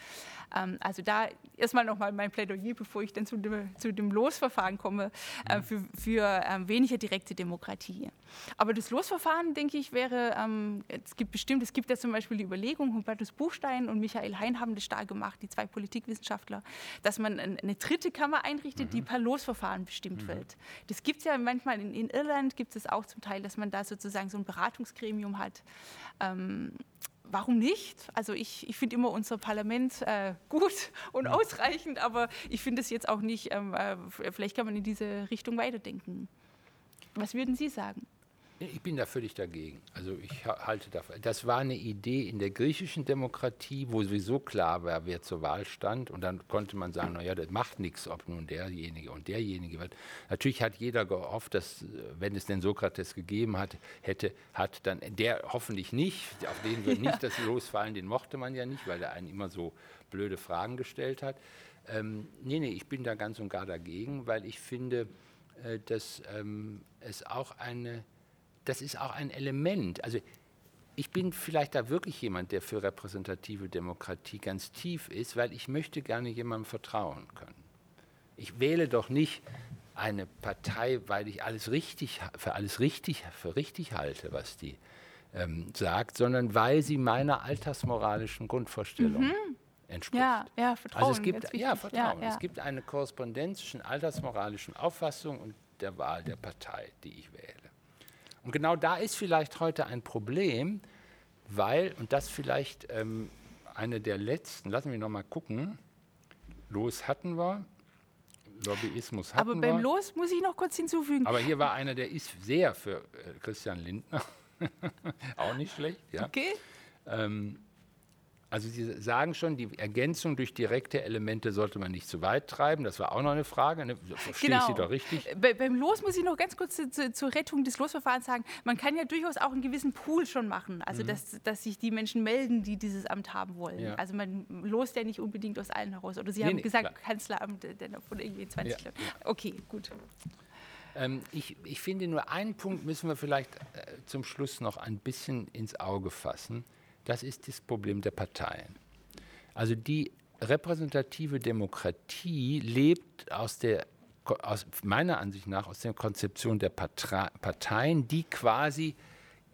Ähm, also da erstmal nochmal mein Plädoyer, bevor ich dann zu dem, zu dem Losverfahren komme, äh, mhm. für, für ähm, weniger direkte Demokratie. Aber das Losverfahren, denke ich, wäre, ähm, es gibt bestimmt, es gibt ja zum Beispiel die Überlegung, Hubertus Buchstein und Michael Hein haben das stark gemacht, die zwei Politikwissenschaftler, dass man eine dritte Kammer einrichtet, mhm. die per Losverfahren bestimmt mhm. wird. Das gibt es ja manchmal, in, in Irland gibt es auch zum Teil, dass man da sozusagen so ein Beratungsgremium hat. Ähm, warum nicht? Also ich, ich finde immer unser Parlament äh, gut und ausreichend, aber ich finde es jetzt auch nicht, ähm, äh, vielleicht kann man in diese Richtung weiterdenken. Was würden Sie sagen? Ich bin da völlig dagegen. Also ich halte davon. Das war eine Idee in der griechischen Demokratie, wo sowieso klar war, wer zur Wahl stand. Und dann konnte man sagen, naja, das macht nichts, ob nun derjenige und derjenige wird. Natürlich hat jeder gehofft, dass, wenn es den Sokrates gegeben hat, hätte, hat dann der hoffentlich nicht, auf den wird ja. nicht das losfallen, den mochte man ja nicht, weil er einen immer so blöde Fragen gestellt hat. Ähm, nee, nee, ich bin da ganz und gar dagegen, weil ich finde, äh, dass ähm, es auch eine, das ist auch ein Element. Also ich bin vielleicht da wirklich jemand, der für repräsentative Demokratie ganz tief ist, weil ich möchte gerne jemandem vertrauen können. Ich wähle doch nicht eine Partei, weil ich alles richtig für alles richtig für richtig halte, was die ähm, sagt, sondern weil sie meiner alltagsmoralischen Grundvorstellung mhm. entspricht. Ja, ja, Vertrauen. Also es gibt ja Vertrauen. Ja, ja. Es gibt eine Korrespondenz zwischen alltagsmoralischen Auffassung und der Wahl der Partei, die ich wähle. Und genau da ist vielleicht heute ein Problem, weil, und das vielleicht ähm, eine der letzten, lassen wir noch mal gucken, Los hatten wir, Lobbyismus hatten Aber beim wir. Los muss ich noch kurz hinzufügen. Aber hier war einer, der ist sehr für äh, Christian Lindner. Auch nicht schlecht, ja. Okay. Ähm, also Sie sagen schon, die Ergänzung durch direkte Elemente sollte man nicht zu weit treiben. Das war auch noch eine Frage. Ne? Verstehe genau. ich Sie doch richtig? Bei, beim Los muss ich noch ganz kurz zu, zu, zur Rettung des Losverfahrens sagen, man kann ja durchaus auch einen gewissen Pool schon machen. Also mhm. dass, dass sich die Menschen melden, die dieses Amt haben wollen. Ja. Also man lost ja nicht unbedingt aus allen heraus. Oder Sie nee, haben nee, gesagt, klar. Kanzleramt äh, von irgendwie 20 ja. Okay, gut. Ähm, ich, ich finde nur einen Punkt müssen wir vielleicht äh, zum Schluss noch ein bisschen ins Auge fassen. Das ist das Problem der Parteien. Also die repräsentative Demokratie lebt aus der aus meiner Ansicht nach aus der Konzeption der Parteien, die quasi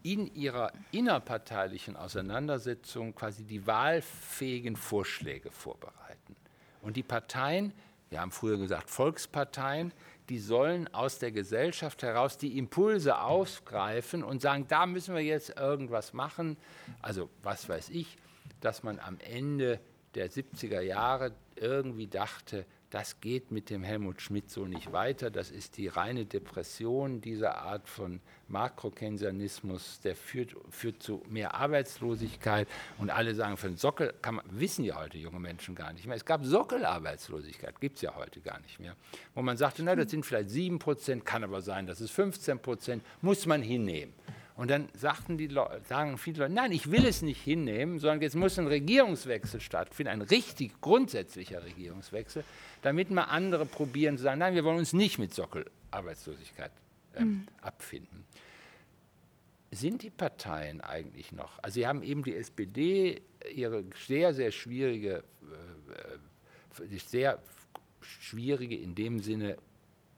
in ihrer innerparteilichen Auseinandersetzung quasi die wahlfähigen Vorschläge vorbereiten. Und die Parteien, wir haben früher gesagt Volksparteien, die sollen aus der Gesellschaft heraus die Impulse aufgreifen und sagen, da müssen wir jetzt irgendwas machen. Also was weiß ich, dass man am Ende der 70er Jahre irgendwie dachte, das geht mit dem Helmut Schmidt so nicht weiter. Das ist die reine Depression dieser Art von Makrokeynesianismus, der führt, führt zu mehr Arbeitslosigkeit. Und alle sagen, für den Sockel man, wissen ja heute junge Menschen gar nicht mehr. Es gab Sockelarbeitslosigkeit, gibt es ja heute gar nicht mehr. Wo man sagte, na, das sind vielleicht 7 Prozent, kann aber sein, das ist 15 Prozent, muss man hinnehmen. Und dann sagten die Leute, sagen viele Leute, nein, ich will es nicht hinnehmen, sondern jetzt muss ein Regierungswechsel stattfinden, ein richtig grundsätzlicher Regierungswechsel, damit mal andere probieren zu sagen, nein, wir wollen uns nicht mit Sockelarbeitslosigkeit äh, mhm. abfinden. Sind die Parteien eigentlich noch? Also Sie haben eben die SPD, ihre sehr, sehr schwierige, äh, äh sehr schwierige in dem Sinne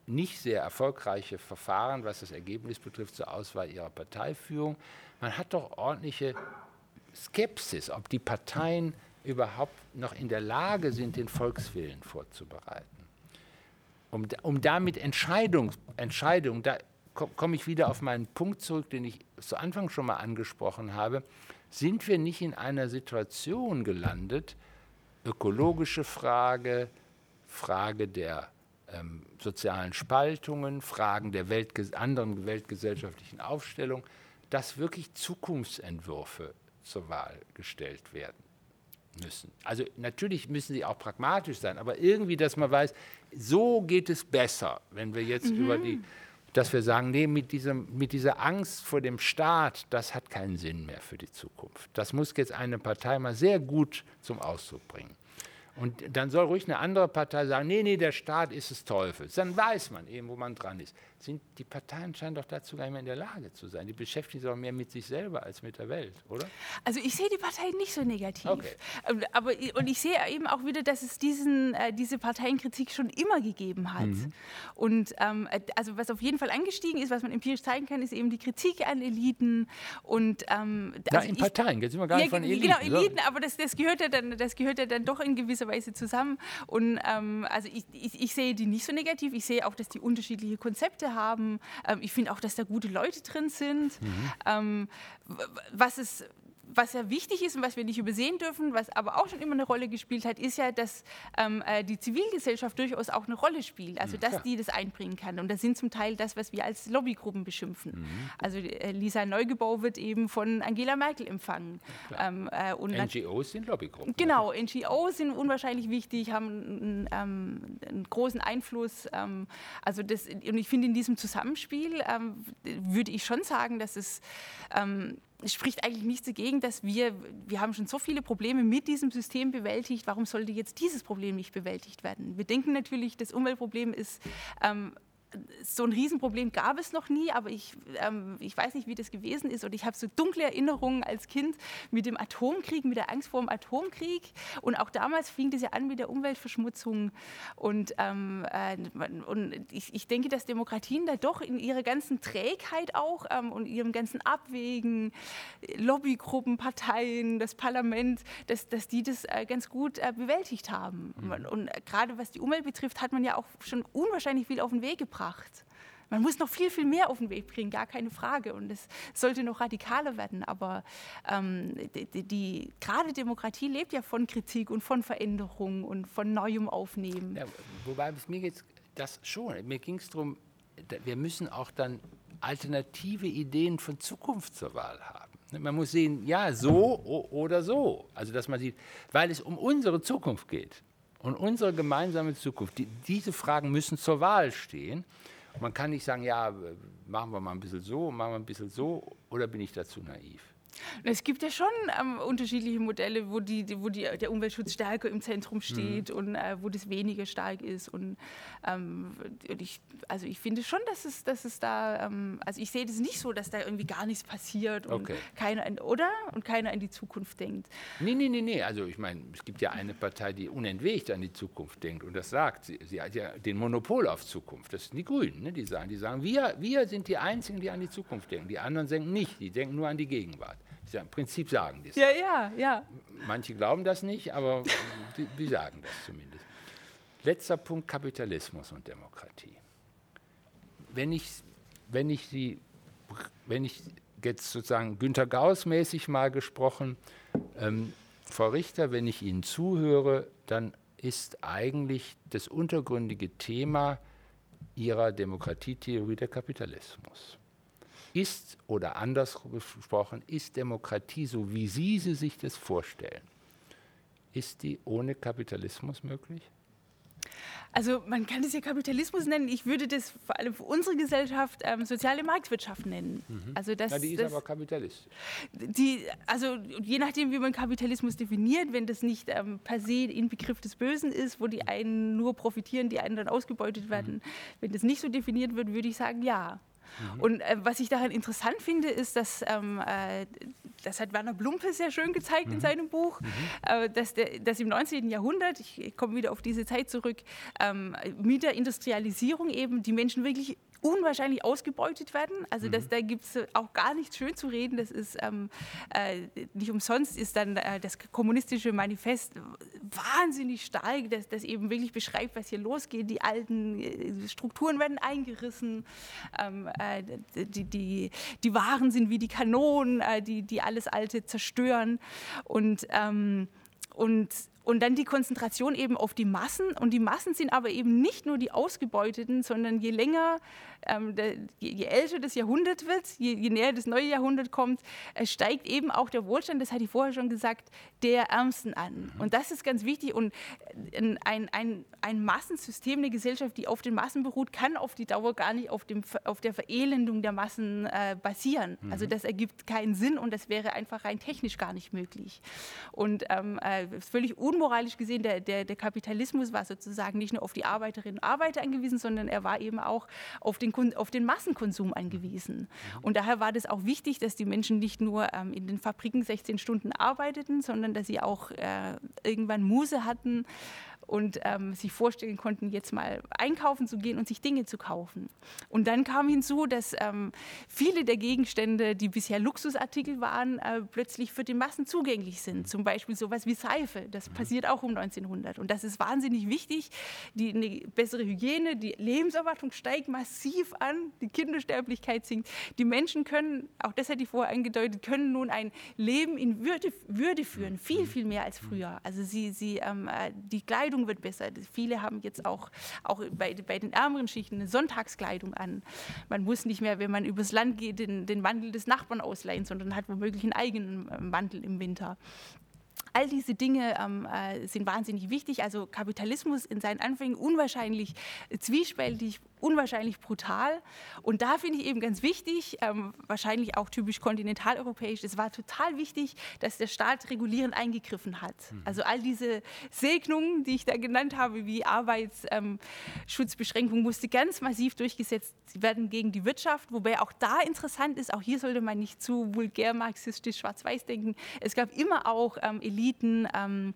nicht sehr erfolgreiche Verfahren, was das Ergebnis betrifft, zur Auswahl ihrer Parteiführung. Man hat doch ordentliche Skepsis, ob die Parteien überhaupt noch in der Lage sind, den Volkswillen vorzubereiten. Um, um damit Entscheidung, Entscheidung da komme ich wieder auf meinen Punkt zurück, den ich zu Anfang schon mal angesprochen habe, sind wir nicht in einer Situation gelandet, ökologische Frage, Frage der ähm, sozialen Spaltungen, Fragen der Weltges anderen weltgesellschaftlichen Aufstellung, dass wirklich Zukunftsentwürfe zur Wahl gestellt werden müssen. Also natürlich müssen sie auch pragmatisch sein, aber irgendwie, dass man weiß, so geht es besser, wenn wir jetzt mhm. über die, dass wir sagen, nee, mit, diesem, mit dieser Angst vor dem Staat, das hat keinen Sinn mehr für die Zukunft. Das muss jetzt eine Partei mal sehr gut zum Ausdruck bringen. Und dann soll ruhig eine andere Partei sagen, nee, nee, der Staat ist des Teufels. Dann weiß man eben, wo man dran ist. Sind, die Parteien scheinen doch dazu gar nicht mehr in der Lage zu sein. Die beschäftigen sich auch mehr mit sich selber als mit der Welt, oder? Also ich sehe die Parteien nicht so negativ. Okay. Ähm, aber, und ich sehe eben auch wieder, dass es diesen, äh, diese Parteienkritik schon immer gegeben hat. Mhm. Und ähm, äh, also was auf jeden Fall angestiegen ist, was man empirisch zeigen kann, ist eben die Kritik an Eliten. Und, ähm, also in Parteien, jetzt sind wir gar nicht ja, von Eliten. Genau, Eliten, so. aber das, das, gehört ja dann, das gehört ja dann doch in gewisser gewisser Weise zusammen. Und ähm, also ich, ich, ich, sehe die nicht so negativ. Ich sehe auch, dass die unterschiedliche Konzepte haben. Ähm, ich finde auch, dass da gute Leute drin sind. Mhm. Ähm, was es was ja wichtig ist und was wir nicht übersehen dürfen, was aber auch schon immer eine Rolle gespielt hat, ist ja, dass ähm, äh, die Zivilgesellschaft durchaus auch eine Rolle spielt, also dass ja. die das einbringen kann. Und das sind zum Teil das, was wir als Lobbygruppen beschimpfen. Mhm. Also äh, Lisa Neugebau wird eben von Angela Merkel empfangen. Ähm, äh, NGOs sind Lobbygruppen. Genau, NGOs sind unwahrscheinlich wichtig, haben einen, ähm, einen großen Einfluss. Ähm, also das, und ich finde, in diesem Zusammenspiel ähm, würde ich schon sagen, dass es ähm, es spricht eigentlich nichts dagegen, dass wir, wir haben schon so viele Probleme mit diesem System bewältigt, warum sollte jetzt dieses Problem nicht bewältigt werden? Wir denken natürlich, das Umweltproblem ist ähm, so ein Riesenproblem gab es noch nie, aber ich, ähm, ich weiß nicht, wie das gewesen ist. Und ich habe so dunkle Erinnerungen als Kind mit dem Atomkrieg, mit der Angst vor dem Atomkrieg. Und auch damals fing das ja an mit der Umweltverschmutzung. Und, ähm, äh, und ich, ich, denke, dass Demokratien da doch in ihrer ganzen Trägheit auch ähm, und ihrem ganzen Abwägen, Lobbygruppen, Parteien, das Parlament, dass, dass die das äh, ganz gut äh, bewältigt haben. Mhm. Und, und gerade was die Umwelt betrifft, hat man ja auch schon unwahrscheinlich viel auf den Weg gebracht gebracht. Man muss noch viel, viel mehr auf den Weg bringen, gar keine Frage. Und es sollte noch radikaler werden. Aber ähm, die, die, gerade Demokratie lebt ja von Kritik und von Veränderung und von neuem Aufnehmen. Ja, wobei mir geht das schon. Mir ging es darum, wir müssen auch dann alternative Ideen von Zukunft zur Wahl haben. Man muss sehen, ja, so oder so. Also, dass man sieht, weil es um unsere Zukunft geht und unsere gemeinsame Zukunft, die, diese Fragen müssen zur Wahl stehen. Man kann nicht sagen, ja, machen wir mal ein bisschen so, machen wir ein bisschen so, oder bin ich dazu naiv? Es gibt ja schon ähm, unterschiedliche Modelle, wo, die, wo die, der Umweltschutz stärker im Zentrum steht mhm. und äh, wo das weniger stark ist. Und, ähm, und, ich, also ich finde schon, dass es, dass es da, ähm, also ich sehe das nicht so, dass da irgendwie gar nichts passiert und okay. keiner, in, oder? Und keiner an die Zukunft denkt. Nee, nee, nee, nee. Also ich meine, es gibt ja eine Partei, die unentwegt an die Zukunft denkt und das sagt. Sie, sie hat ja den Monopol auf Zukunft. Das sind die Grünen, ne? die sagen, die sagen, wir, wir sind die Einzigen, die an die Zukunft denken. Die anderen denken nicht, die denken nur an die Gegenwart. Ja, Im Prinzip sagen die es. Ja, ja, ja. Manche glauben das nicht, aber die, die sagen das zumindest. Letzter Punkt: Kapitalismus und Demokratie. Wenn ich, wenn ich, die, wenn ich jetzt sozusagen Günter Gauss mäßig mal gesprochen, ähm, Frau Richter, wenn ich Ihnen zuhöre, dann ist eigentlich das untergründige Thema Ihrer Demokratietheorie der Kapitalismus. Ist, oder anders gesprochen, ist Demokratie, so wie Sie, Sie sich das vorstellen, ist die ohne Kapitalismus möglich? Also man kann es ja Kapitalismus nennen. Ich würde das vor allem für unsere Gesellschaft ähm, soziale Marktwirtschaft nennen. Mhm. Also das, ja, die ist das, aber kapitalistisch. Die, also je nachdem, wie man Kapitalismus definiert, wenn das nicht ähm, per se Inbegriff des Bösen ist, wo die einen nur profitieren, die einen dann ausgebeutet werden, mhm. wenn das nicht so definiert wird, würde ich sagen, ja. Mhm. Und äh, was ich daran interessant finde, ist, dass ähm, äh, das hat Werner Blumpe sehr schön gezeigt mhm. in seinem Buch, mhm. äh, dass, der, dass, im 19. Jahrhundert, ich, komme wieder auf diese Zeit zurück, ähm, mit der Industrialisierung eben die Menschen wirklich unwahrscheinlich ausgebeutet werden. Also das, mhm. da gibt es auch gar nichts schön zu reden. Das ist ähm, äh, nicht umsonst ist dann äh, das kommunistische Manifest wahnsinnig stark, das, das eben wirklich beschreibt, was hier losgeht. Die alten äh, Strukturen werden eingerissen, ähm, äh, die, die, die Waren sind wie die Kanonen, äh, die, die alles Alte zerstören. Und, ähm, und und dann die Konzentration eben auf die Massen. Und die Massen sind aber eben nicht nur die Ausgebeuteten, sondern je länger, ähm, der, je, je, älter das Jahrhundert wird, je, je, näher das neue Jahrhundert kommt, äh, steigt eben auch der Wohlstand, das hatte ich vorher schon gesagt, der Ärmsten an. Mhm. Und das ist ganz wichtig. Und äh, ein, ein, ein Massensystem, eine Gesellschaft, die auf den Massen beruht, kann auf die Dauer gar nicht auf, dem, auf der Verelendung der Massen äh, basieren. Mhm. Also das ergibt keinen Sinn und das wäre einfach rein technisch gar nicht möglich. Und ähm, äh, völlig un unmoralisch gesehen, der, der, der Kapitalismus war sozusagen nicht nur auf die Arbeiterinnen und Arbeiter angewiesen, sondern er war eben auch auf den, auf den Massenkonsum angewiesen. Und daher war das auch wichtig, dass die Menschen nicht nur ähm, in den Fabriken 16 Stunden arbeiteten, sondern dass sie auch äh, irgendwann Muse hatten, und ähm, sich vorstellen konnten, jetzt mal einkaufen zu gehen und sich Dinge zu kaufen. Und dann kam hinzu, dass ähm, viele der Gegenstände, die bisher Luxusartikel waren, äh, plötzlich für die Massen zugänglich sind. Zum Beispiel sowas wie Seife. Das mhm. passiert auch um 1900. Und das ist wahnsinnig wichtig. Die, eine bessere Hygiene, die Lebenserwartung steigt massiv an, die Kindersterblichkeit sinkt. Die Menschen können, auch das hatte ich vorher angedeutet, können nun ein Leben in Würde, Würde führen, viel, mhm. viel mehr als früher. Also sie, sie, ähm, äh, die Kleidung Kleidung wird besser. Viele haben jetzt auch, auch bei, bei den ärmeren Schichten eine Sonntagskleidung an. Man muss nicht mehr, wenn man übers Land geht, den, den Mantel des Nachbarn ausleihen, sondern hat womöglich einen eigenen äh, Mantel im Winter. All diese Dinge ähm, äh, sind wahnsinnig wichtig. Also Kapitalismus in seinen Anfängen unwahrscheinlich zwiespältig, unwahrscheinlich brutal. Und da finde ich eben ganz wichtig, ähm, wahrscheinlich auch typisch kontinentaleuropäisch, es war total wichtig, dass der Staat regulierend eingegriffen hat. Mhm. Also all diese Segnungen, die ich da genannt habe, wie Arbeitsschutzbeschränkung, ähm, musste ganz massiv durchgesetzt werden gegen die Wirtschaft. Wobei auch da interessant ist, auch hier sollte man nicht zu vulgär marxistisch schwarz-weiß denken. Es gab immer auch ähm, Eliten, ähm,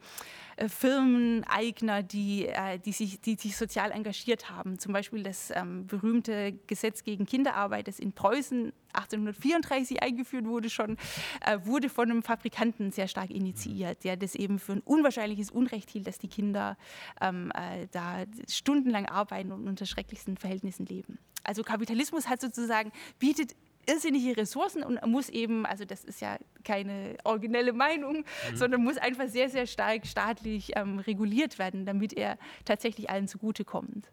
äh, Firmeneigner, die, äh, die, sich, die sich sozial engagiert haben. Zum Beispiel das ähm, berühmte Gesetz gegen Kinderarbeit, das in Preußen 1834 eingeführt wurde schon, äh, wurde von einem Fabrikanten sehr stark initiiert, der das eben für ein unwahrscheinliches Unrecht hielt, dass die Kinder ähm, äh, da stundenlang arbeiten und unter schrecklichsten Verhältnissen leben. Also Kapitalismus hat sozusagen, bietet irrsinnige Ressourcen und muss eben, also das ist ja keine originelle Meinung, mhm. sondern muss einfach sehr, sehr stark staatlich ähm, reguliert werden, damit er tatsächlich allen zugutekommt.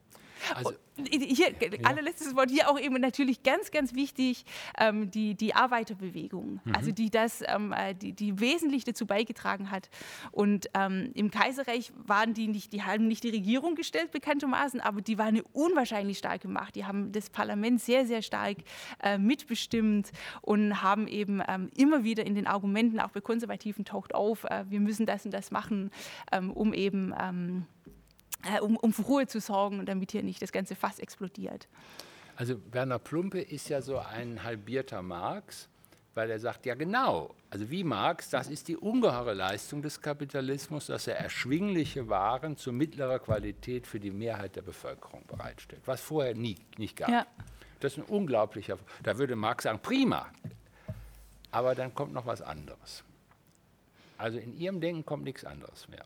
Also, hier, ja. allerletztes Wort, hier auch eben natürlich ganz, ganz wichtig, ähm, die, die Arbeiterbewegung, mhm. also die das, ähm, äh, die, die wesentlich dazu beigetragen hat. Und ähm, im Kaiserreich waren die nicht, die haben nicht die Regierung gestellt, bekanntermaßen, aber die waren eine unwahrscheinlich starke Macht. Die haben das Parlament sehr, sehr stark äh, mitbestimmt und haben eben ähm, immer wieder in den Argumenten, auch bei Konservativen taucht auf, äh, wir müssen das und das machen, ähm, um eben ähm, äh, um, um für Ruhe zu sorgen, damit hier nicht das ganze Fass explodiert. Also Werner Plumpe ist ja so ein halbierter Marx, weil er sagt, ja genau, also wie Marx, das ist die ungeheure Leistung des Kapitalismus, dass er erschwingliche Waren zu mittlerer Qualität für die Mehrheit der Bevölkerung bereitstellt, was vorher nie, nicht gab. Ja. Das ist ein unglaublicher, da würde Marx sagen, prima, aber dann kommt noch was anderes. Also in ihrem Denken kommt nichts anderes mehr.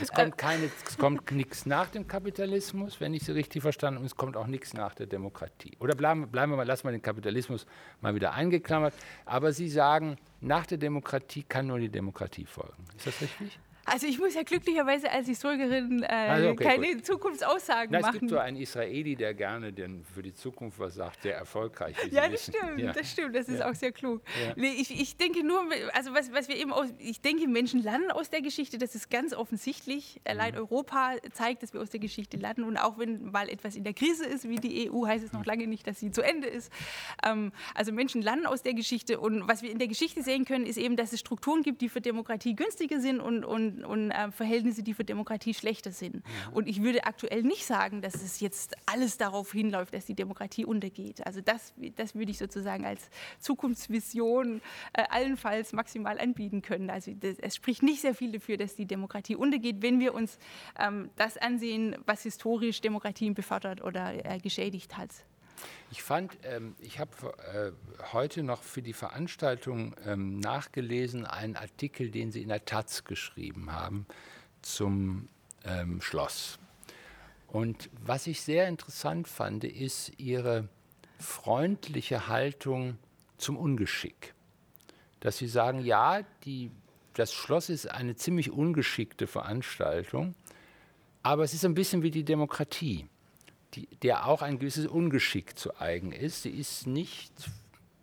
Es kommt, keine, es kommt nichts nach dem Kapitalismus, wenn ich Sie richtig verstanden habe, und es kommt auch nichts nach der Demokratie. Oder bleiben, bleiben wir mal, lassen wir den Kapitalismus mal wieder eingeklammert. Aber Sie sagen, nach der Demokratie kann nur die Demokratie folgen. Ist das richtig? Also ich muss ja glücklicherweise als Historikerin äh, also okay, keine gut. Zukunftsaussagen Na, machen. Es gibt so einen Israeli, der gerne den, für die Zukunft was sagt, sehr erfolgreich. Ja, das stimmt, ja. das stimmt, das ist ja. auch sehr klug. Ja. Nee, ich, ich denke nur, also was, was wir eben aus, ich denke, Menschen lernen aus der Geschichte, das ist ganz offensichtlich. Allein mhm. Europa zeigt, dass wir aus der Geschichte lernen und auch wenn mal etwas in der Krise ist, wie die EU, heißt es noch mhm. lange nicht, dass sie zu Ende ist. Ähm, also Menschen lernen aus der Geschichte und was wir in der Geschichte sehen können, ist eben, dass es Strukturen gibt, die für Demokratie günstiger sind und, und und äh, Verhältnisse, die für Demokratie schlechter sind. Ja. Und ich würde aktuell nicht sagen, dass es jetzt alles darauf hinläuft, dass die Demokratie untergeht. Also das, das würde ich sozusagen als Zukunftsvision äh, allenfalls maximal anbieten können. Also das, es spricht nicht sehr viel dafür, dass die Demokratie untergeht, wenn wir uns ähm, das ansehen, was historisch Demokratien befördert oder äh, geschädigt hat. Ich fand, ähm, ich habe äh, heute noch für die Veranstaltung ähm, nachgelesen, einen Artikel, den Sie in der Taz geschrieben haben zum ähm, Schloss. Und was ich sehr interessant fand, ist Ihre freundliche Haltung zum Ungeschick. Dass Sie sagen, ja, die, das Schloss ist eine ziemlich ungeschickte Veranstaltung, aber es ist ein bisschen wie die Demokratie die, der auch ein gewisses Ungeschick zu eigen ist. Sie ist nicht,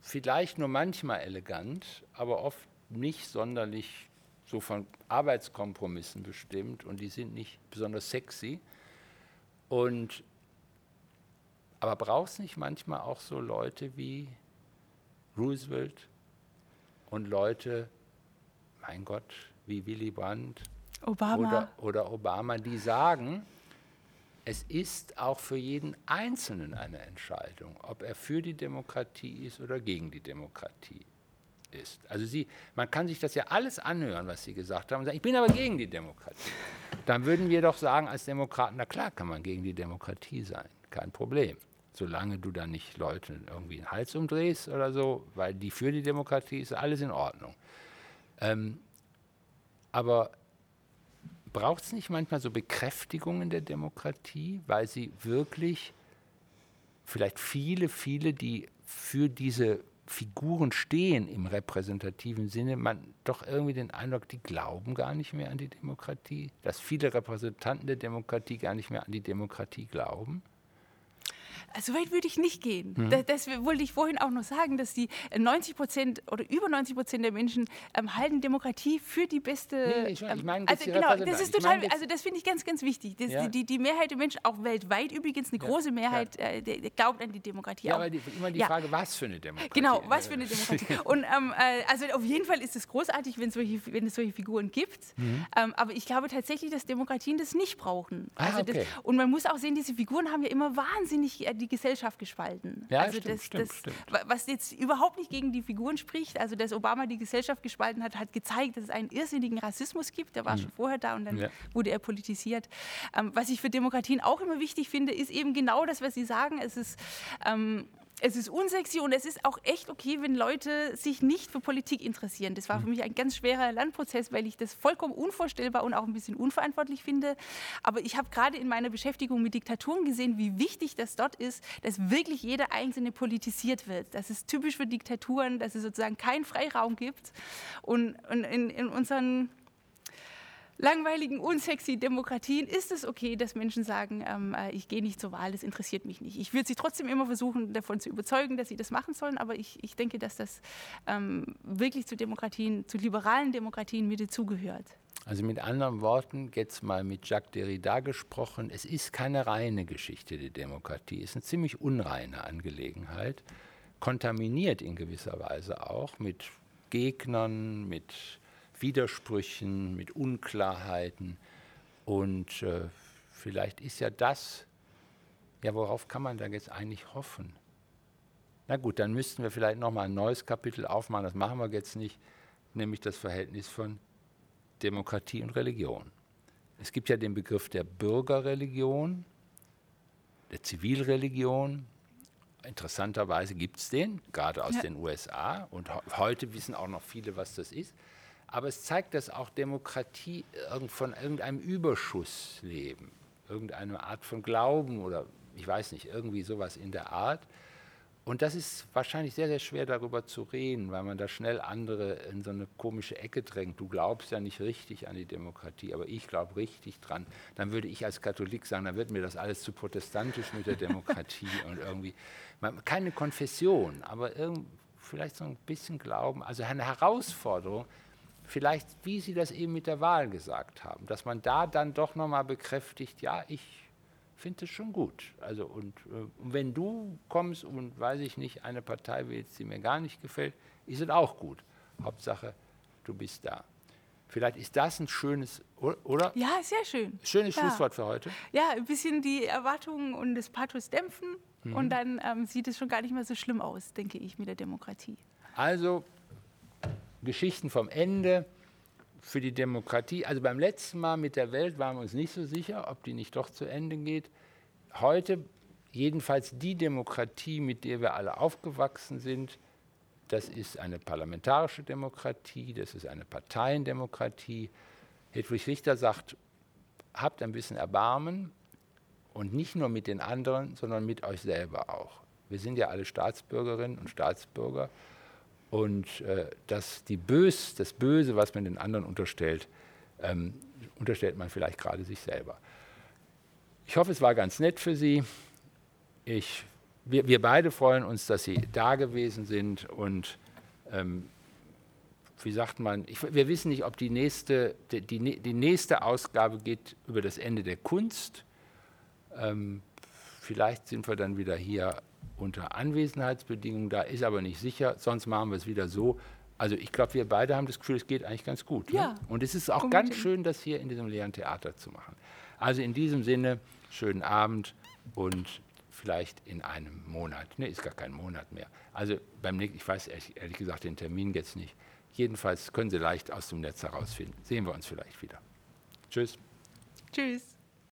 vielleicht nur manchmal elegant, aber oft nicht sonderlich so von Arbeitskompromissen bestimmt und die sind nicht besonders sexy. Und, aber braucht es nicht manchmal auch so Leute wie Roosevelt und Leute, mein Gott, wie Willy Brandt Obama. Oder, oder Obama, die sagen, es ist auch für jeden Einzelnen eine Entscheidung, ob er für die Demokratie ist oder gegen die Demokratie ist. Also Sie, man kann sich das ja alles anhören, was Sie gesagt haben, und sagen, ich bin aber gegen die Demokratie. Dann würden wir doch sagen als Demokraten, na klar kann man gegen die Demokratie sein, kein Problem. Solange du da nicht Leute irgendwie den Hals umdrehst oder so, weil die für die Demokratie ist, alles in Ordnung. Ähm, aber braucht es nicht manchmal so Bekräftigungen der Demokratie, weil sie wirklich vielleicht viele, viele, die für diese Figuren stehen im repräsentativen Sinne, man doch irgendwie den Eindruck, die glauben gar nicht mehr an die Demokratie, dass viele Repräsentanten der Demokratie gar nicht mehr an die Demokratie glauben? So weit würde ich nicht gehen. Mhm. Das, das, wollte ich vorhin auch noch sagen, dass die 90 Prozent oder über 90 Prozent der Menschen ähm, halten Demokratie für die beste. Nee, ich, ich meine, also genau, das ist total, also das finde ich ganz, ganz wichtig. Das, ja. die, die Mehrheit der Menschen, auch weltweit übrigens, eine ja. große Mehrheit, ja. äh, der, der glaubt an die Demokratie. Ja, aber die, immer die Frage, was für eine Demokratie? Genau, was für eine Demokratie. Und ähm, äh, also auf jeden Fall ist es großartig, wenn, solche, wenn es solche Figuren gibt. Mhm. Ähm, aber ich glaube tatsächlich, dass Demokratien das nicht brauchen. Ah, also okay. das, und man muss auch sehen, diese Figuren haben ja immer wahnsinnig äh, die Gesellschaft gespalten. Ja, also stimmt, das, stimmt, das, stimmt. Was jetzt überhaupt nicht gegen die Figuren spricht, also dass Obama die Gesellschaft gespalten hat, hat gezeigt, dass es einen irrsinnigen Rassismus gibt. Der war mhm. schon vorher da und dann ja. wurde er politisiert. Ähm, was ich für Demokratien auch immer wichtig finde, ist eben genau das, was Sie sagen. Es ist ähm, es ist unsexy und es ist auch echt okay, wenn Leute sich nicht für Politik interessieren. Das war für mhm. mich ein ganz schwerer Lernprozess, weil ich das vollkommen unvorstellbar und auch ein bisschen unverantwortlich finde. Aber ich habe gerade in meiner Beschäftigung mit Diktaturen gesehen, wie wichtig das dort ist, dass wirklich jeder Einzelne politisiert wird. Das ist typisch für Diktaturen, dass es sozusagen keinen Freiraum gibt. Und, und in, in unseren langweiligen, unsexy Demokratien ist es okay, dass Menschen sagen, ähm, äh, ich gehe nicht zur Wahl, das interessiert mich nicht. Ich würde sie trotzdem immer versuchen, davon zu überzeugen, dass sie das machen sollen, aber ich, ich denke, dass das ähm, wirklich zu Demokratien, zu liberalen Demokratien mit dazugehört. Also mit anderen Worten, jetzt mal mit Jacques Derrida gesprochen, es ist keine reine Geschichte der Demokratie, es ist eine ziemlich unreine Angelegenheit, kontaminiert in gewisser Weise auch mit Gegnern, mit Widersprüchen, mit Unklarheiten. Und äh, vielleicht ist ja das, ja, worauf kann man da jetzt eigentlich hoffen? Na gut, dann müssten wir vielleicht nochmal ein neues Kapitel aufmachen, das machen wir jetzt nicht, nämlich das Verhältnis von Demokratie und Religion. Es gibt ja den Begriff der Bürgerreligion, der Zivilreligion. Interessanterweise gibt es den, gerade aus ja. den USA. Und heute wissen auch noch viele, was das ist. Aber es zeigt, dass auch Demokratie von irgendeinem Überschuss leben, irgendeine Art von Glauben oder ich weiß nicht, irgendwie sowas in der Art. Und das ist wahrscheinlich sehr, sehr schwer darüber zu reden, weil man da schnell andere in so eine komische Ecke drängt. Du glaubst ja nicht richtig an die Demokratie, aber ich glaube richtig dran. Dann würde ich als Katholik sagen, dann wird mir das alles zu protestantisch mit der Demokratie und irgendwie, keine Konfession, aber vielleicht so ein bisschen Glauben, also eine Herausforderung, vielleicht, wie Sie das eben mit der Wahl gesagt haben, dass man da dann doch nochmal bekräftigt, ja, ich finde es schon gut. Also und, äh, wenn du kommst und, weiß ich nicht, eine Partei wählst, die mir gar nicht gefällt, ist es auch gut. Hauptsache, du bist da. Vielleicht ist das ein schönes, oder? Ja, sehr schön. Schönes ja. Schlusswort für heute. Ja, ein bisschen die Erwartungen und das Pathos dämpfen mhm. und dann ähm, sieht es schon gar nicht mehr so schlimm aus, denke ich, mit der Demokratie. Also Geschichten vom Ende für die Demokratie. Also beim letzten Mal mit der Welt waren wir uns nicht so sicher, ob die nicht doch zu Ende geht. Heute jedenfalls die Demokratie, mit der wir alle aufgewachsen sind, das ist eine parlamentarische Demokratie, das ist eine Parteiendemokratie. Hedwig Richter sagt, habt ein bisschen Erbarmen und nicht nur mit den anderen, sondern mit euch selber auch. Wir sind ja alle Staatsbürgerinnen und Staatsbürger und äh, dass die Bös, das Böse, was man den anderen unterstellt, ähm, unterstellt man vielleicht gerade sich selber. Ich hoffe, es war ganz nett für Sie. Ich, wir, wir beide freuen uns, dass Sie da gewesen sind und ähm, wie sagt man, ich, wir wissen nicht, ob die nächste, die, die, die, nächste Ausgabe geht über das Ende der Kunst. Ähm, vielleicht sind wir dann wieder hier unter Anwesenheitsbedingungen da, ist aber nicht sicher, sonst machen wir es wieder so. Also ich glaube, wir beide haben das Gefühl, es geht eigentlich ganz gut. Ne? Ja. Ne? Und es ist auch ganz schön, das hier in diesem leeren Theater zu machen. Also in diesem Sinne, schönen Abend und vielleicht in einem Monat. Ne, ist gar kein Monat mehr. Also beim nächsten, ich weiß ehrlich, ehrlich gesagt den Termin jetzt nicht. Jedenfalls können Sie leicht aus dem Netz herausfinden. Sehen wir uns vielleicht wieder. Tschüss. Tschüss.